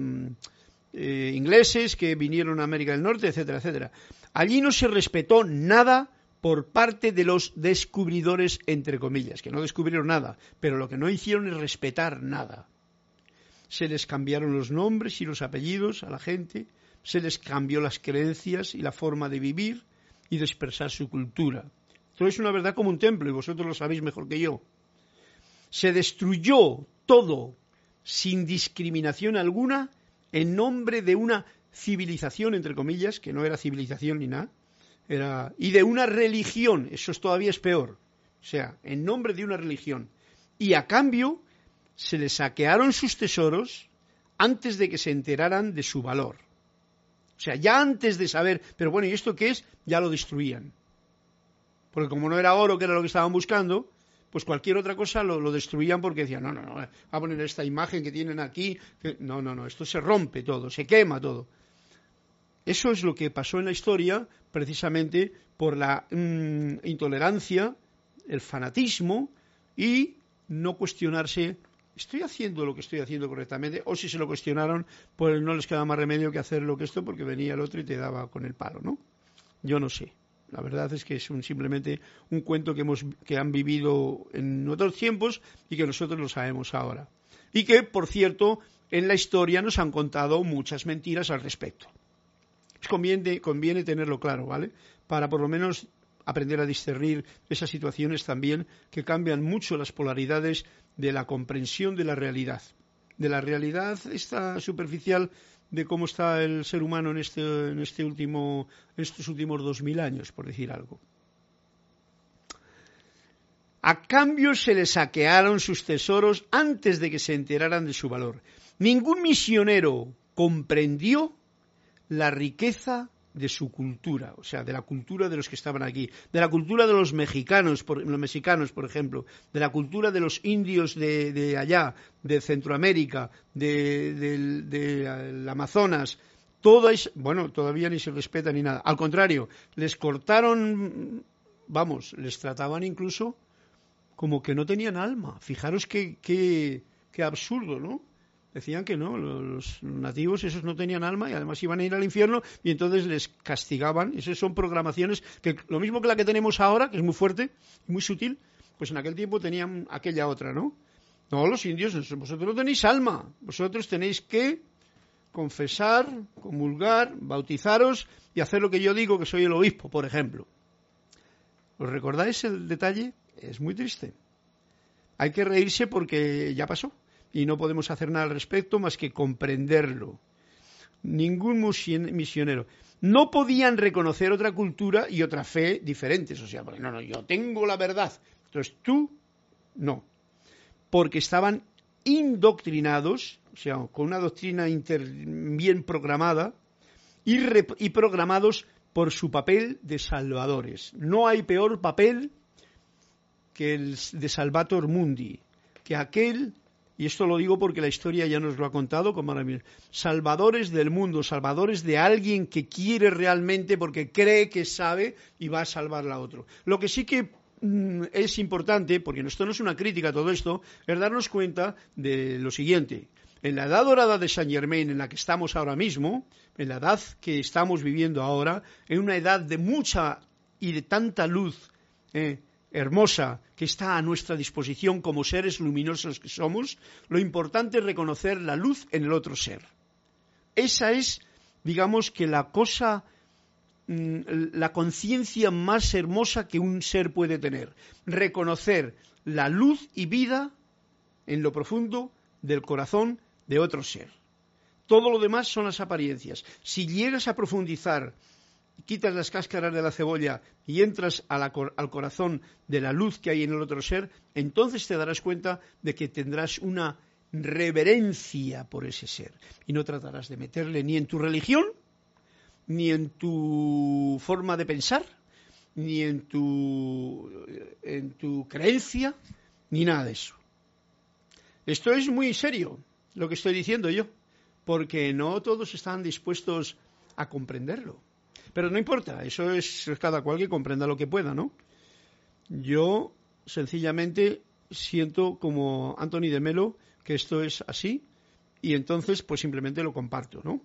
Eh, ingleses que vinieron a América del Norte, etcétera, etcétera. Allí no se respetó nada por parte de los descubridores, entre comillas, que no descubrieron nada, pero lo que no hicieron es respetar nada. se les cambiaron los nombres y los apellidos a la gente, se les cambió las creencias y la forma de vivir y de expresar su cultura. Esto es una verdad como un templo y vosotros lo sabéis mejor que yo. Se destruyó todo sin discriminación alguna en nombre de una civilización, entre comillas, que no era civilización ni nada, era, y de una religión, eso es todavía es peor, o sea, en nombre de una religión. Y a cambio se les saquearon sus tesoros antes de que se enteraran de su valor. O sea, ya antes de saber, pero bueno, ¿y esto qué es? Ya lo destruían. Porque como no era oro, que era lo que estaban buscando, pues cualquier otra cosa lo, destruían porque decían, no, no, no, a poner esta imagen que tienen aquí, no, no, no, esto se rompe todo, se quema todo. Eso es lo que pasó en la historia precisamente por la mm, intolerancia, el fanatismo y no cuestionarse, ¿estoy haciendo lo que estoy haciendo correctamente? O si se lo cuestionaron, pues no les queda más remedio que hacer lo que esto porque venía el otro y te daba con el palo, ¿no? Yo no sé. La verdad es que es simplemente un cuento que, hemos, que han vivido en otros tiempos y que nosotros lo sabemos ahora. Y que, por cierto, en la historia nos han contado muchas mentiras al respecto. Conviene, conviene tenerlo claro, ¿vale? Para por lo menos aprender a discernir esas situaciones también que cambian mucho las polaridades de la comprensión de la realidad. De la realidad esta superficial de cómo está el ser humano en, este, en, este último, estos últimos dos mil años, por decir algo. A cambio se les saquearon sus tesoros antes de que se enteraran de su valor. Ningún misionero comprendió la riqueza de su cultura, o sea, de la cultura de los que estaban aquí, de la cultura de los mexicanos, por, los mexicanos, por ejemplo, de la cultura de los indios de, allá, de Centroamérica, del de, Amazonas, todo es, bueno, todavía ni se respeta ni nada. Al contrario, les cortaron, vamos, les trataban incluso como que no tenían alma. Fijaros qué absurdo, ¿no? Decían que no, los nativos esos no tenían alma y además iban a ir al infierno y entonces les castigaban. Esas son programaciones que lo mismo que la que tenemos ahora, que es muy fuerte, muy sutil, pues en aquel tiempo tenían aquella otra, ¿no? No, los indios, vosotros no tenéis alma, vosotros tenéis que confesar, comulgar, bautizaros y hacer lo que yo digo, que soy el obispo, por ejemplo. ¿Os recordáis el detalle? Es muy triste. Hay que reírse porque ya pasó y no podemos hacer nada al respecto más que comprenderlo. Ningún misionero. No podían reconocer otra cultura y otra fe diferentes. O sea, no, no, yo tengo la verdad. Entonces tú, no. Porque estaban indoctrinados, o sea, con una doctrina bien programada y, y programados por su papel de salvadores. No hay peor papel que el de Salvator Mundi, que aquel y esto lo digo porque la historia ya nos lo ha contado, como salvadores del mundo, salvadores de alguien que quiere realmente porque cree que sabe y va a salvar a otro. Lo que sí que mm, es importante, porque esto no es una crítica a todo esto, es darnos cuenta de lo siguiente. En la edad dorada de Saint Germain, en la que estamos ahora mismo, en la edad que estamos viviendo ahora, en una edad de mucha y de tanta luz, eh, hermosa que está a nuestra disposición como seres luminosos que somos, lo importante es reconocer la luz en el otro ser. Esa es, digamos que la cosa, mm, la conciencia más hermosa que un ser puede tener. Reconocer la luz y vida en lo profundo del corazón de otro ser. Todo lo demás son las apariencias. Si llegas a profundizar quitas las cáscaras de la cebolla y entras al corazón de la luz que hay en el otro ser, entonces te darás cuenta de que tendrás una reverencia por ese ser y no tratarás de meterle ni en tu religión, ni en tu forma de pensar, ni en tu, en tu creencia, ni nada de eso. Esto es muy serio, lo que estoy diciendo yo, porque no todos están dispuestos a comprenderlo. Pero no importa, eso es cada cual que comprenda lo que pueda, ¿no? Yo sencillamente siento como Anthony de Melo que esto es así y entonces pues simplemente lo comparto, ¿no?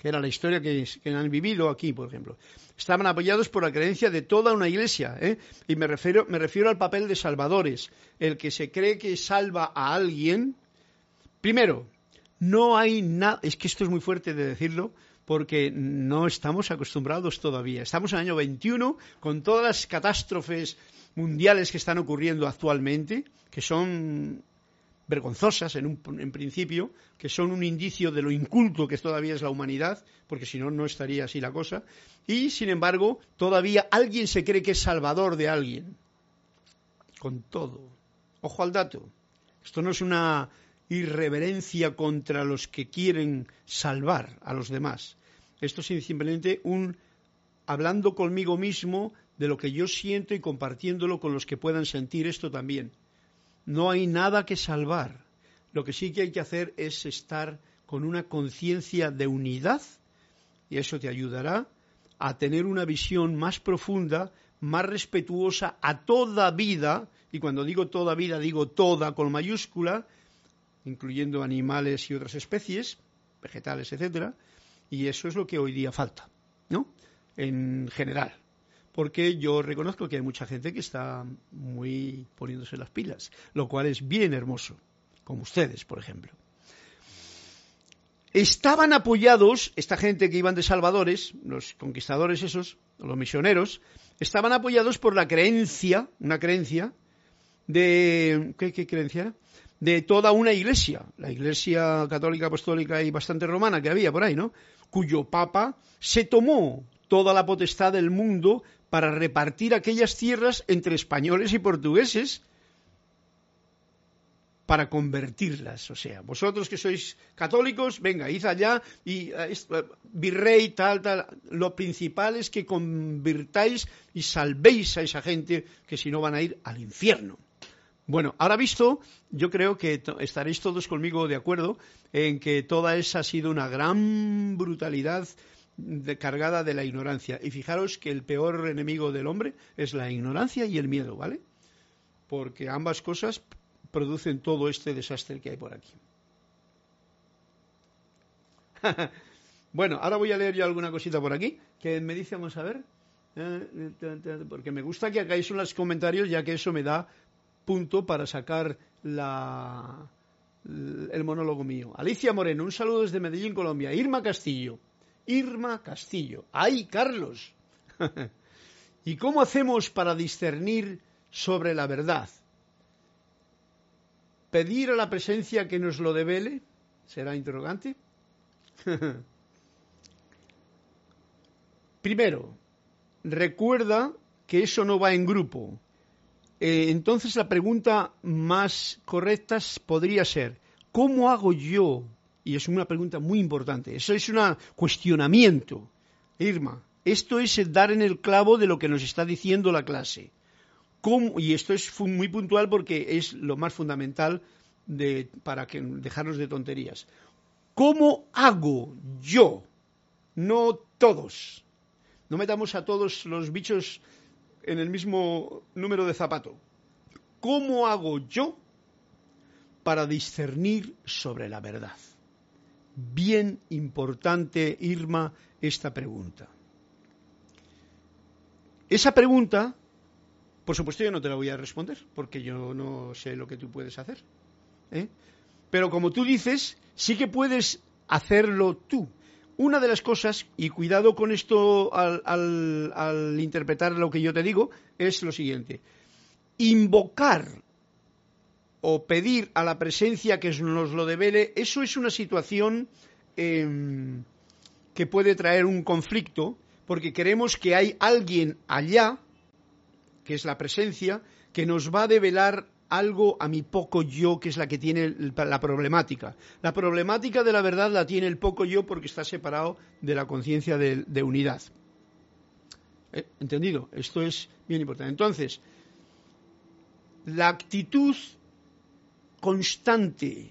Que era la historia que, han vivido aquí, por ejemplo. Estaban apoyados por la creencia de toda una iglesia, ¿eh? Y me refiero, me refiero al papel de salvadores, el que se cree que salva a alguien Primero, no hay nada, es que esto es muy fuerte de decirlo, porque no estamos acostumbrados todavía. Estamos en el año 21 con todas las catástrofes mundiales que están ocurriendo actualmente, que son vergonzosas en, un, en principio, que son un indicio de lo inculto que todavía es la humanidad, porque si no, no estaría así la cosa, y sin embargo, todavía alguien se cree que es salvador de alguien, con todo. Ojo al dato, esto no es una irreverencia contra los que quieren salvar a los demás, esto es simplemente un hablando conmigo mismo de lo que yo siento y compartiéndolo con los que puedan sentir esto también. No hay nada que salvar. Lo que sí que hay que hacer es estar con una conciencia de unidad y eso te ayudará a tener una visión más profunda, más respetuosa a toda vida, y cuando digo toda vida digo toda con mayúscula, incluyendo animales y otras especies, vegetales, etcétera, y eso es lo que hoy día falta, ¿no? En general porque yo reconozco que hay mucha gente que está muy poniéndose las pilas, lo cual es bien hermoso, como ustedes, por ejemplo. Estaban apoyados, esta gente que iban de salvadores, los conquistadores esos, los misioneros, estaban apoyados por la creencia, una creencia de, ¿qué, qué creencia era? De toda una iglesia, la iglesia católica, apostólica y bastante romana que había por ahí, ¿no? Cuyo papa se tomó toda la potestad del mundo para repartir aquellas tierras entre españoles y portugueses para convertirlas. O sea, vosotros que sois católicos, venga, id allá y eh, eh, virrey, tal, tal. Lo principal es que convirtáis y salvéis a esa gente que si no van a ir al infierno. Bueno, ahora visto, yo creo que estaréis todos conmigo de acuerdo en que toda esa ha sido una gran brutalidad cargada de la ignorancia. Y fijaros que el peor enemigo del hombre es la ignorancia y el miedo, ¿vale? Porque ambas cosas producen todo este desastre que hay por aquí. (laughs) bueno, ahora voy a leer yo alguna cosita por aquí que me dice, vamos a ver, eh, porque me gusta que hagáis unos comentarios ya que eso me da punto para sacar la, el monólogo mío. Alicia Moreno, un saludo desde Medellín, Colombia. Irma Castillo. Irma Castillo. ¡Ay, Carlos! (laughs) ¿Y cómo hacemos para discernir sobre la verdad? ¿Pedir a la presencia que nos lo devele? ¿Será interrogante? (laughs) Primero, recuerda que eso no va en grupo. Eh, entonces la pregunta más correcta podría ser, ¿cómo hago yo y es una pregunta muy importante. Eso es un cuestionamiento. Irma, esto es dar en el clavo de lo que nos está diciendo la clase. Y esto es muy puntual porque es lo más fundamental para que, dejarnos de tonterías. ¿Cómo hago yo? No todos. No metamos a todos los bichos en el mismo número de zapato. ¿Cómo hago yo para discernir sobre la verdad? bien importante, Irma, esta pregunta. Esa pregunta, por supuesto, yo no te la voy a responder, porque yo no sé lo que tú puedes hacer. ¿eh? Pero como tú dices, sí que puedes hacerlo tú. Una de las cosas, y cuidado con esto al, interpretar lo que yo te digo, es lo siguiente. Invocar o pedir a la presencia que nos lo devele, eso es una situación em, que puede traer un conflicto, porque queremos que hay alguien allá, que es la presencia, que nos va a develar algo a mi poco yo, que es la que tiene la problemática. La problemática de la verdad la tiene el poco yo porque está separado de la conciencia de, unidad. ¿Eh? ¿Entendido? Esto es bien importante. Entonces, la actitud constante,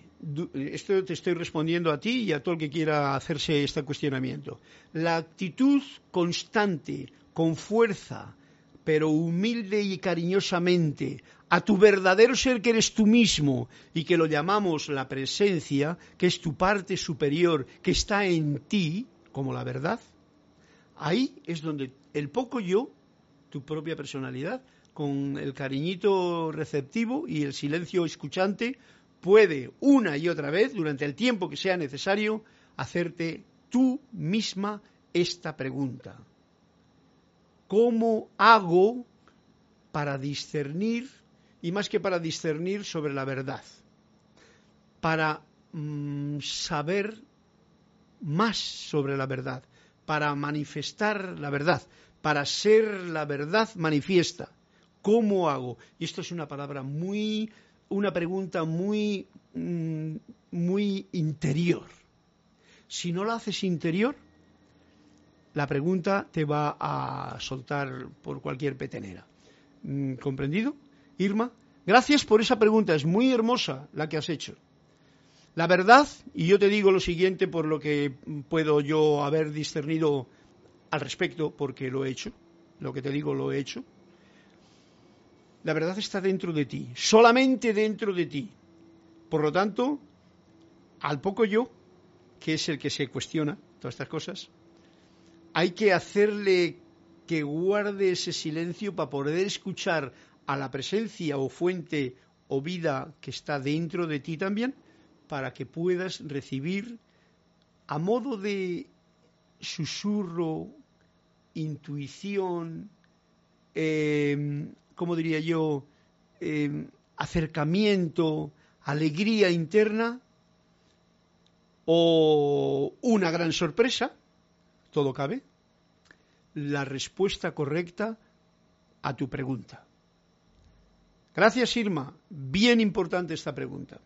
esto te estoy respondiendo a ti y a todo el que quiera hacerse este cuestionamiento, la actitud constante, con fuerza, pero humilde y cariñosamente, a tu verdadero ser que eres tú mismo y que lo llamamos la presencia, que es tu parte superior, que está en ti, como la verdad, ahí es donde el poco yo, tu propia personalidad, con el cariñito receptivo y el silencio escuchante puede una y otra vez, durante el tiempo que sea necesario, hacerte tú misma esta pregunta. ¿Cómo hago para discernir, y más que para discernir sobre la verdad, para mm, saber más sobre la verdad, para manifestar la verdad, para ser la verdad manifiesta? ¿Cómo hago? Y esto es una palabra muy, una pregunta muy, mm, muy interior. Si no la haces interior, la pregunta te va a soltar por cualquier petenera. Mm, ¿Comprendido? Irma, gracias por esa pregunta, es muy hermosa la que has hecho. La verdad, y yo te digo lo siguiente por lo que puedo yo haber discernido al respecto, porque lo he hecho, lo que te digo lo he hecho, la verdad está dentro de ti, solamente dentro de ti. Por lo tanto, al poco yo, que es el que se cuestiona todas estas cosas, hay que hacerle que guarde ese silencio para poder escuchar a la presencia o fuente o vida que está dentro de ti también, para que puedas recibir a modo de susurro, intuición, eh, ¿cómo diría yo?, eh, acercamiento, alegría interna o una gran sorpresa, todo cabe, la respuesta correcta a tu pregunta. Gracias, Irma. Bien importante esta pregunta.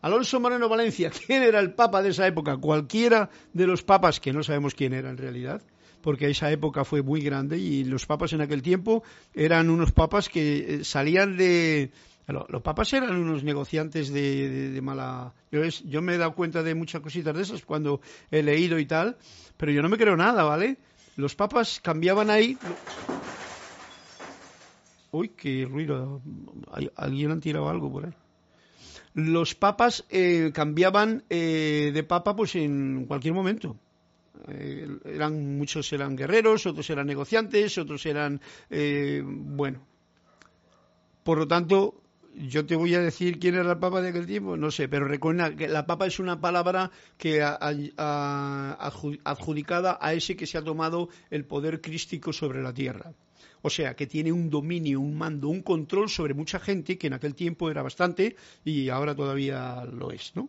Alonso Moreno Valencia, (laughs) ¿quién era el papa de esa época? Cualquiera de los papas, que no sabemos quién era en realidad, porque esa época fue muy grande y los papas en aquel tiempo eran unos papas que eh, salían de, los papas eran unos negociantes de, mala. Yo, me he dado cuenta de muchas cositas de esas cuando he leído y tal, pero yo no me creo nada, ¿vale? Los papas cambiaban ahí. Uy, qué ruido. Alguien ha tirado algo por ahí. Los papas eh, cambiaban eh, de papa pues en cualquier momento. Eh, eran muchos eran guerreros, otros eran negociantes, otros eran bueno. Por lo tanto, yo te voy a decir quién era el Papa de aquel tiempo, no sé, pero recuerda que la Papa es una palabra que adjudicada a ese que se ha tomado el poder crístico sobre la tierra. O sea, que tiene un dominio, un mando, un control sobre mucha gente que en aquel tiempo era bastante y ahora todavía lo es, ¿no?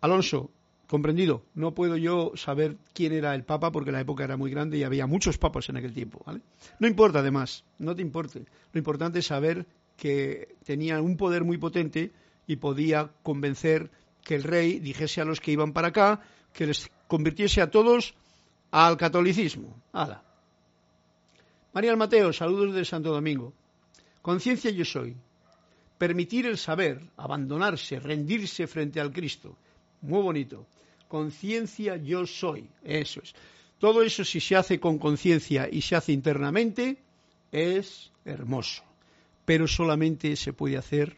Alonso, comprendido, no puedo yo saber quién era el Papa porque la época era muy grande y había muchos papas en aquel tiempo, ¿vale? No importa además, no te importe. Lo importante es saber que tenía un poder muy potente y podía convencer que el rey dijese a los que iban para acá que les convirtiese a todos al catolicismo. ¡Hala! María Mateo, saludos de Santo Domingo. Conciencia yo soy. Permitir el saber, abandonarse, rendirse frente al Cristo. Muy bonito. Conciencia yo soy. Eso es. Todo eso si se hace con conciencia y se hace internamente es hermoso pero solamente se puede hacer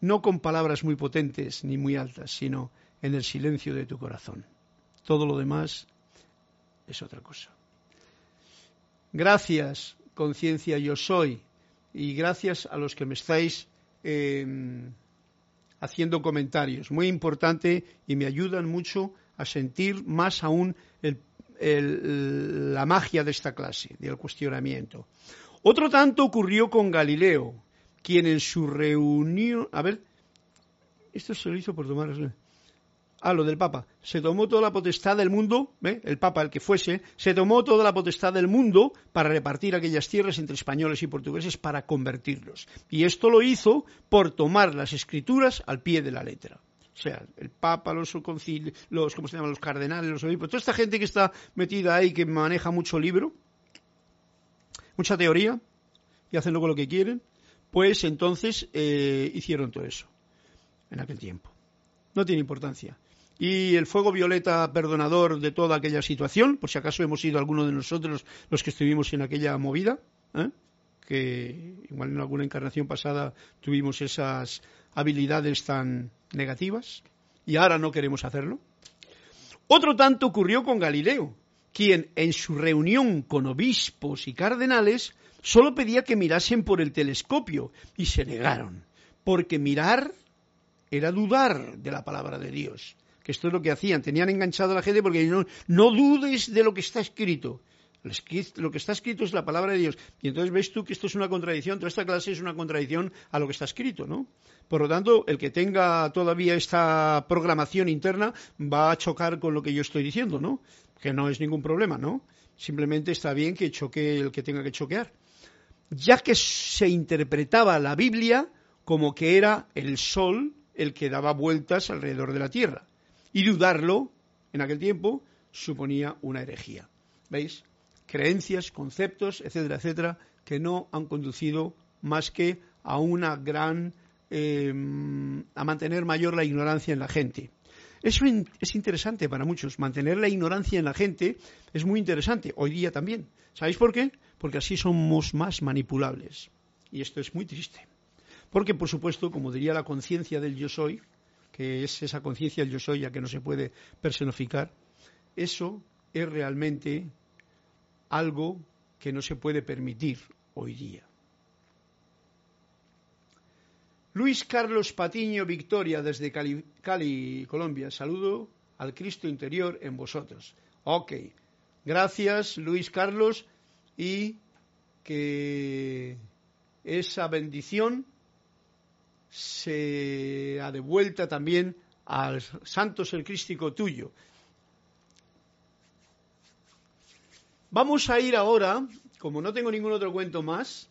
no con palabras muy potentes ni muy altas, sino en el silencio de tu corazón. Todo lo demás es otra cosa. Gracias, conciencia yo soy, y gracias a los que me estáis em, haciendo comentarios. Muy importante y me ayudan mucho a sentir más aún la magia de esta clase, del cuestionamiento. Otro tanto ocurrió con Galileo, quien en su reunión. A ver, esto se lo hizo por tomar. Ah, lo del Papa. Se tomó toda la potestad del mundo, el Papa, el que fuese, se tomó toda la potestad del mundo para repartir aquellas tierras entre españoles y portugueses para convertirlos. Y esto lo hizo por tomar las escrituras al pie de la letra. O sea, el Papa, los concilios, los, ¿cómo se llaman? Los cardenales, los obispos, toda esta gente que está metida ahí, que maneja mucho libro, mucha teoría y hacen luego lo que quieren, pues entonces eh, hicieron todo eso en aquel tiempo. No tiene importancia. Y el fuego violeta perdonador de toda aquella situación, por si acaso hemos sido algunos de nosotros los que estuvimos en aquella movida, ¿eh? que igual en alguna encarnación pasada tuvimos esas habilidades tan negativas y ahora no queremos hacerlo. Otro tanto ocurrió con Galileo, quien en su reunión con obispos y cardenales Solo pedía que mirasen por el telescopio y se negaron, porque mirar era dudar de la palabra de Dios. Que esto es lo que hacían, tenían enganchado a la gente porque no, no dudes de lo que está escrito. Lo que está escrito es la palabra de Dios. Y entonces ves tú que esto es una contradicción, toda esta clase es una contradicción a lo que está escrito, ¿no? Por lo tanto, el que tenga todavía esta programación interna va a chocar con lo que yo estoy diciendo, ¿no? Que no es ningún problema, ¿no? Simplemente está bien que choque el que tenga que choquear. Ya que se interpretaba la Biblia como que era el sol el que daba vueltas alrededor de la tierra. Y dudarlo en aquel tiempo suponía una herejía. ¿Veis? Creencias, conceptos, etcétera, etcétera, que no han conducido más que a una gran em, a mantener mayor la ignorancia en la gente. Eso es interesante para muchos. Mantener la ignorancia en la gente es muy interesante. Hoy día también. ¿Sabéis por qué? Porque así somos más manipulables. Y esto es muy triste. Porque, por supuesto, como diría la conciencia del yo soy, que es esa conciencia del yo soy ya que no se puede personificar, eso es realmente algo que no se puede permitir hoy día. Luis Carlos Patiño Victoria desde Cali, Colombia. Saludo al Cristo interior en vosotros. Ok, gracias Luis Carlos y que esa bendición sea de vuelta también al santos el crístico tuyo. Vamos a ir ahora, como no tengo ningún otro cuento más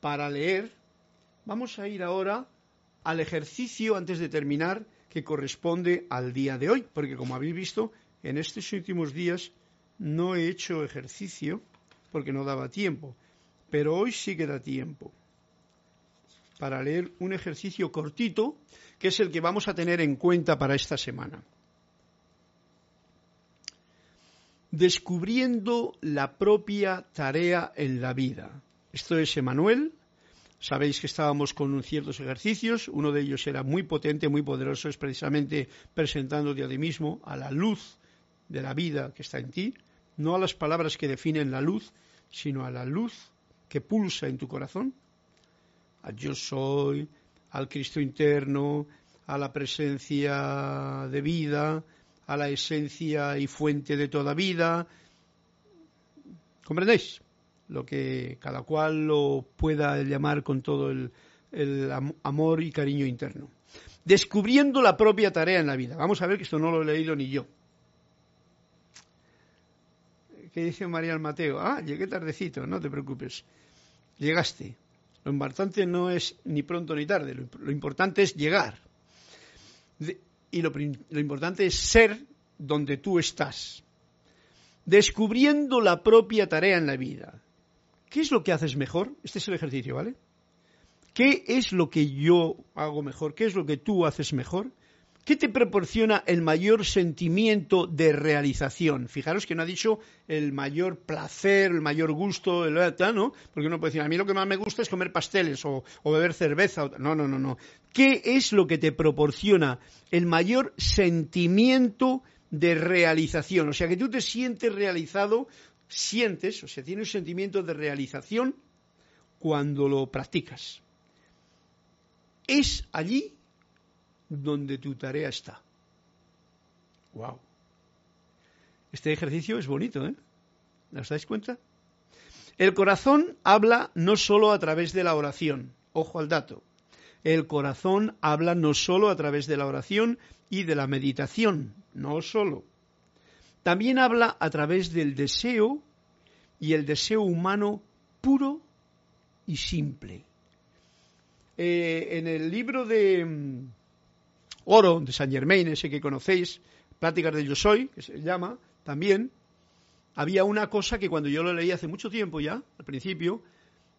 para leer, vamos a ir ahora al ejercicio antes de terminar que corresponde al día de hoy, porque como habéis visto, en estos últimos días no he hecho ejercicio porque no daba tiempo, pero hoy sí que da tiempo para leer un ejercicio cortito que es el que vamos a tener en cuenta para esta semana. Descubriendo la propia tarea en la vida. Esto es Emanuel. Sabéis que estábamos con ciertos ejercicios. Uno de ellos era muy potente, muy poderoso, es precisamente presentándote a ti mismo, a la luz de la vida que está en ti, no a las palabras que definen la luz, sino a la luz que pulsa en tu corazón, al yo soy, al Cristo interno, a la presencia de vida, a la esencia y fuente de toda vida. ¿Comprendéis? Lo que cada cual lo pueda llamar con todo el, amor y cariño interno. Descubriendo la propia tarea en la vida. Vamos a ver que esto no lo he leído ni yo. ¿Qué dice María Mateo? Ah, llegué tardecito, no te preocupes. Llegaste. Lo importante no es ni pronto ni tarde, lo, importante es llegar y lo, importante es ser donde tú estás, descubriendo la propia tarea en la vida. ¿Qué es lo que haces mejor? Este es el ejercicio, ¿vale? ¿Qué es lo que yo hago mejor? ¿Qué es lo que tú haces mejor? ¿Qué te proporciona el mayor sentimiento de realización? Fijaros que no ha dicho el mayor placer, el mayor gusto, el, ¿no? Porque uno puede decir, a mí lo que más me gusta es comer pasteles o, beber cerveza. No, no, no, no. ¿Qué es lo que te proporciona el mayor sentimiento de realización? O sea, que tú te sientes realizado, sientes, o sea, tienes un sentimiento de realización cuando lo practicas. Es allí donde tu tarea está. Wow. Este ejercicio es bonito, ¿eh? ¿Os dais cuenta? El corazón habla no solo a través de la oración, ojo al dato. El corazón habla no solo a través de la oración y de la meditación, no solo. También habla a través del deseo y el deseo humano puro y simple. Eh, en el libro de, mm, Oro, de Saint Germain, ese que conocéis, Pláticas del Yo Soy, que se llama también, había una cosa que cuando yo lo leí hace mucho tiempo ya, al principio,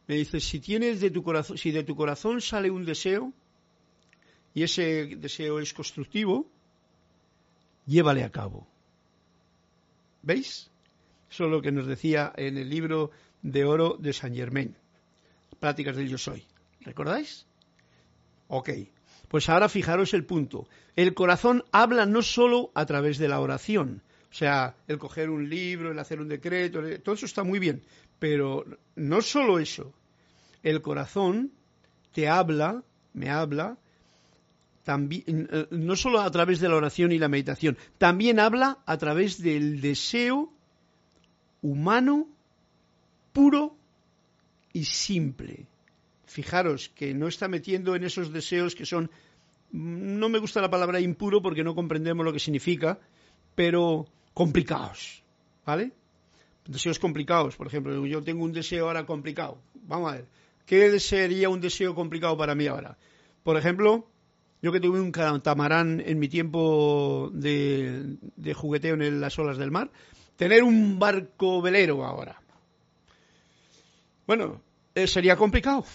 me dice, si tienes de tu corazón, si de tu corazón sale un deseo, y ese deseo es constructivo, llévale a cabo. ¿Veis? Eso es lo que nos decía en el libro de oro de Saint Germain, Pláticas del Yo Soy. ¿Recordáis? Ok. Pues ahora fijaros el punto. El corazón habla no solo a través de la oración, O sea, el coger un libro, el hacer un decreto, todo eso está muy bien. Pero no solo eso. El corazón te habla, me habla, también, eh, no solo a través de la oración y la meditación, también habla a través del deseo humano, puro y simple. Fijaros que no está metiendo en esos deseos que son, no me gusta la palabra impuro porque no comprendemos lo que significa, pero complicados, ¿vale? Deseos complicados, por ejemplo, yo tengo un deseo ahora complicado. Vamos a ver, ¿qué sería un deseo complicado para mí ahora? Por ejemplo, yo que tuve un catamarán en mi tiempo de, de jugueteo en las olas del mar, tener un barco velero ahora. Bueno, eh, sería complicado,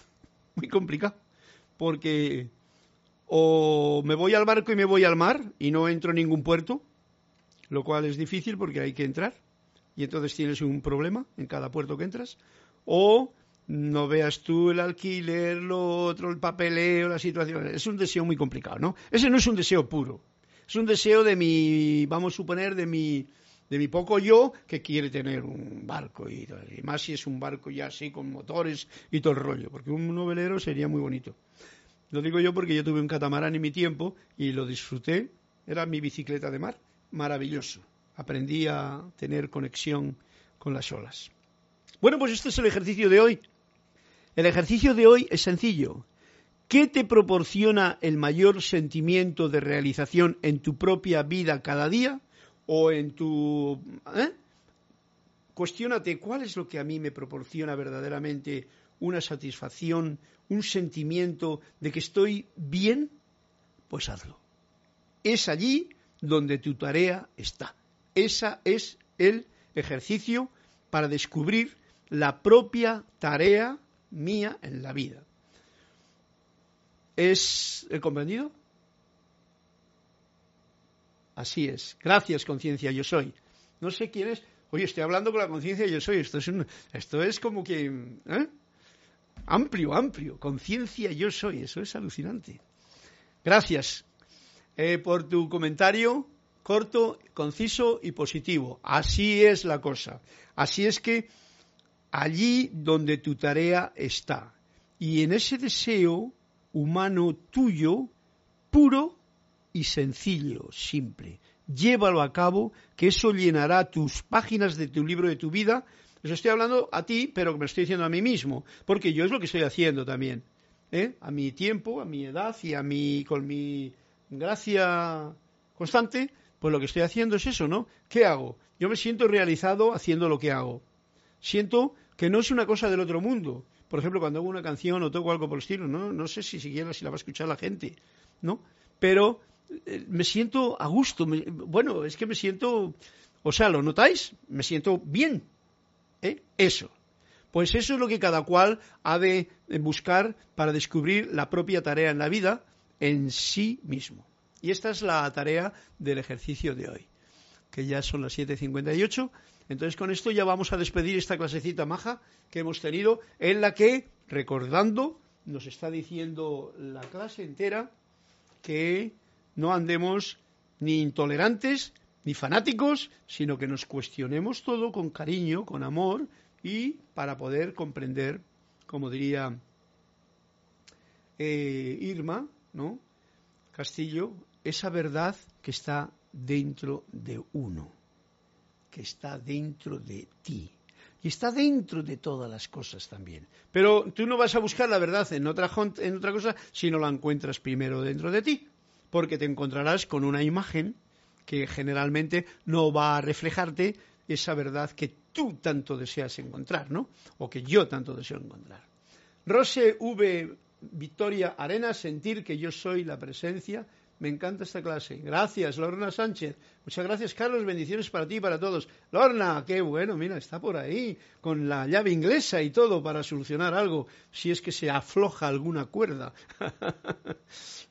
(laughs) muy complicado, porque o me voy al barco y me voy al mar y no entro en ningún puerto, lo cual es difícil porque hay que entrar y entonces tienes un problema en cada puerto que entras, o no veas tú el alquiler, lo otro, el papeleo, la situación. Es un deseo muy complicado, ¿no? Ese no es un deseo puro. Es un deseo de mi, vamos a suponer, de mi, de mi poco yo que quiere tener un barco y, y, más si es un barco ya así con motores y todo el rollo, porque un novelero sería muy bonito. Lo digo yo porque yo tuve un catamarán en mi tiempo y lo disfruté, era mi bicicleta de mar, maravilloso. Aprendí a tener conexión con las olas. Bueno, pues este es el ejercicio de hoy. El ejercicio de hoy es sencillo. ¿Qué te proporciona el mayor sentimiento de realización en tu propia vida cada día? O en tu... ¿eh? Cuestiónate cuál es lo que a mí me proporciona verdaderamente una satisfacción, un sentimiento de que estoy bien, pues hazlo. Es allí donde tu tarea está. Ese es el ejercicio para descubrir la propia tarea mía en la vida. ¿Es comprendido? Así es. Gracias, conciencia, yo soy. No sé quién es. Oye, estoy hablando con la conciencia, yo soy. Esto es, esto es como que... ¿eh? Amplio, amplio. Conciencia, yo soy. Eso es alucinante. Gracias eh, por tu comentario corto, conciso y positivo. Así es la cosa. Así es que allí donde tu tarea está. Y en ese deseo humano tuyo, puro, y sencillo, simple. Llévalo a cabo, que eso llenará tus páginas de tu libro de tu vida. Os estoy hablando a ti, pero me estoy diciendo a mí mismo, porque yo es lo que estoy haciendo también. ¿eh? A mi tiempo, a mi edad y a mi, con mi gracia constante, pues lo que estoy haciendo es eso, ¿no? ¿Qué hago? Yo me siento realizado haciendo lo que hago. Siento que no es una cosa del otro mundo. Por ejemplo, cuando hago una canción o toco algo por el estilo, no, no sé si siquiera si la va a escuchar la gente, ¿no? Pero me siento a gusto. bueno, es que me siento, o sea, ¿lo notáis? Me siento bien. ¿eh? Eso. Pues eso es lo que cada cual ha de buscar para descubrir la propia tarea en la vida en sí mismo. Y esta es la tarea del ejercicio de hoy, que ya son las 7.58. Entonces con esto ya vamos a despedir esta clasecita maja que hemos tenido, en la que, recordando, nos está diciendo la clase entera que no andemos ni intolerantes ni fanáticos, sino que nos cuestionemos todo con cariño, con amor y para poder comprender, como diría eh, Irma, ¿no? Castillo, esa verdad que está dentro de uno, que está dentro de ti. Y está dentro de todas las cosas también. Pero tú no vas a buscar la verdad en otra, en otra cosa si no la encuentras primero dentro de ti porque te encontrarás con una imagen que generalmente no va a reflejarte esa verdad que tú tanto deseas encontrar, ¿no? O que yo tanto deseo encontrar. Rose V. Victoria Arena, sentir que yo soy la presencia. Me encanta esta clase. Gracias, Lorna Sánchez. Muchas gracias, Carlos. Bendiciones para ti y para todos. Lorna, qué bueno, mira, está por ahí con la llave inglesa y todo para solucionar algo, si es que se afloja alguna cuerda. (laughs)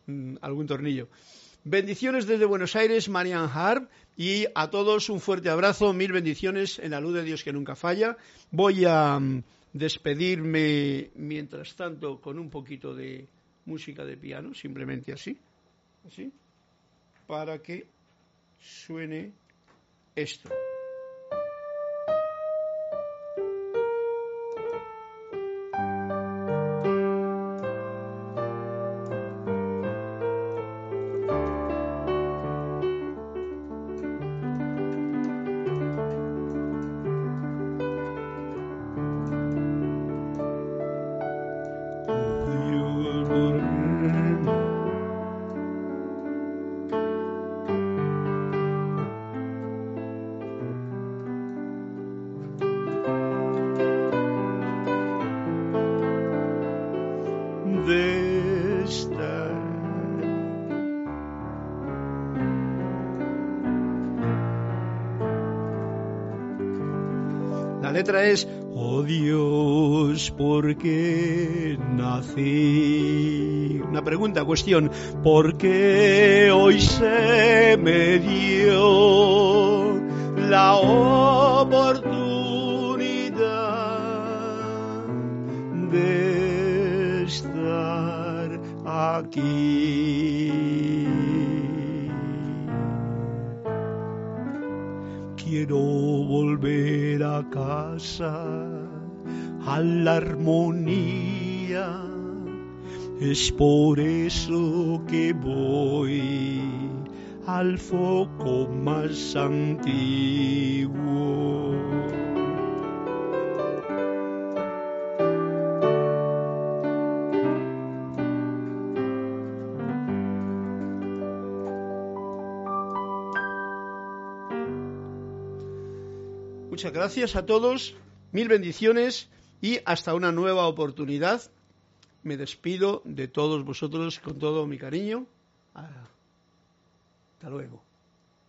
Mm, algún tornillo. Bendiciones desde Buenos Aires, Marian Harp, y a todos un fuerte abrazo, mil bendiciones en la luz de Dios que nunca falla. Voy a mm, despedirme mientras tanto con un poquito de música de piano, simplemente así, así, para que suene esto. Letra es, oh Dios, ¿por qué nací? Una pregunta, cuestión, ¿por qué hoy se me dio la oportunidad de estar aquí? Casa, a la armonía. Es por eso que voy al foco más antiguo. Muchas gracias a todos, mil bendiciones y hasta una nueva oportunidad. Me despido de todos vosotros con todo mi cariño. Hasta luego.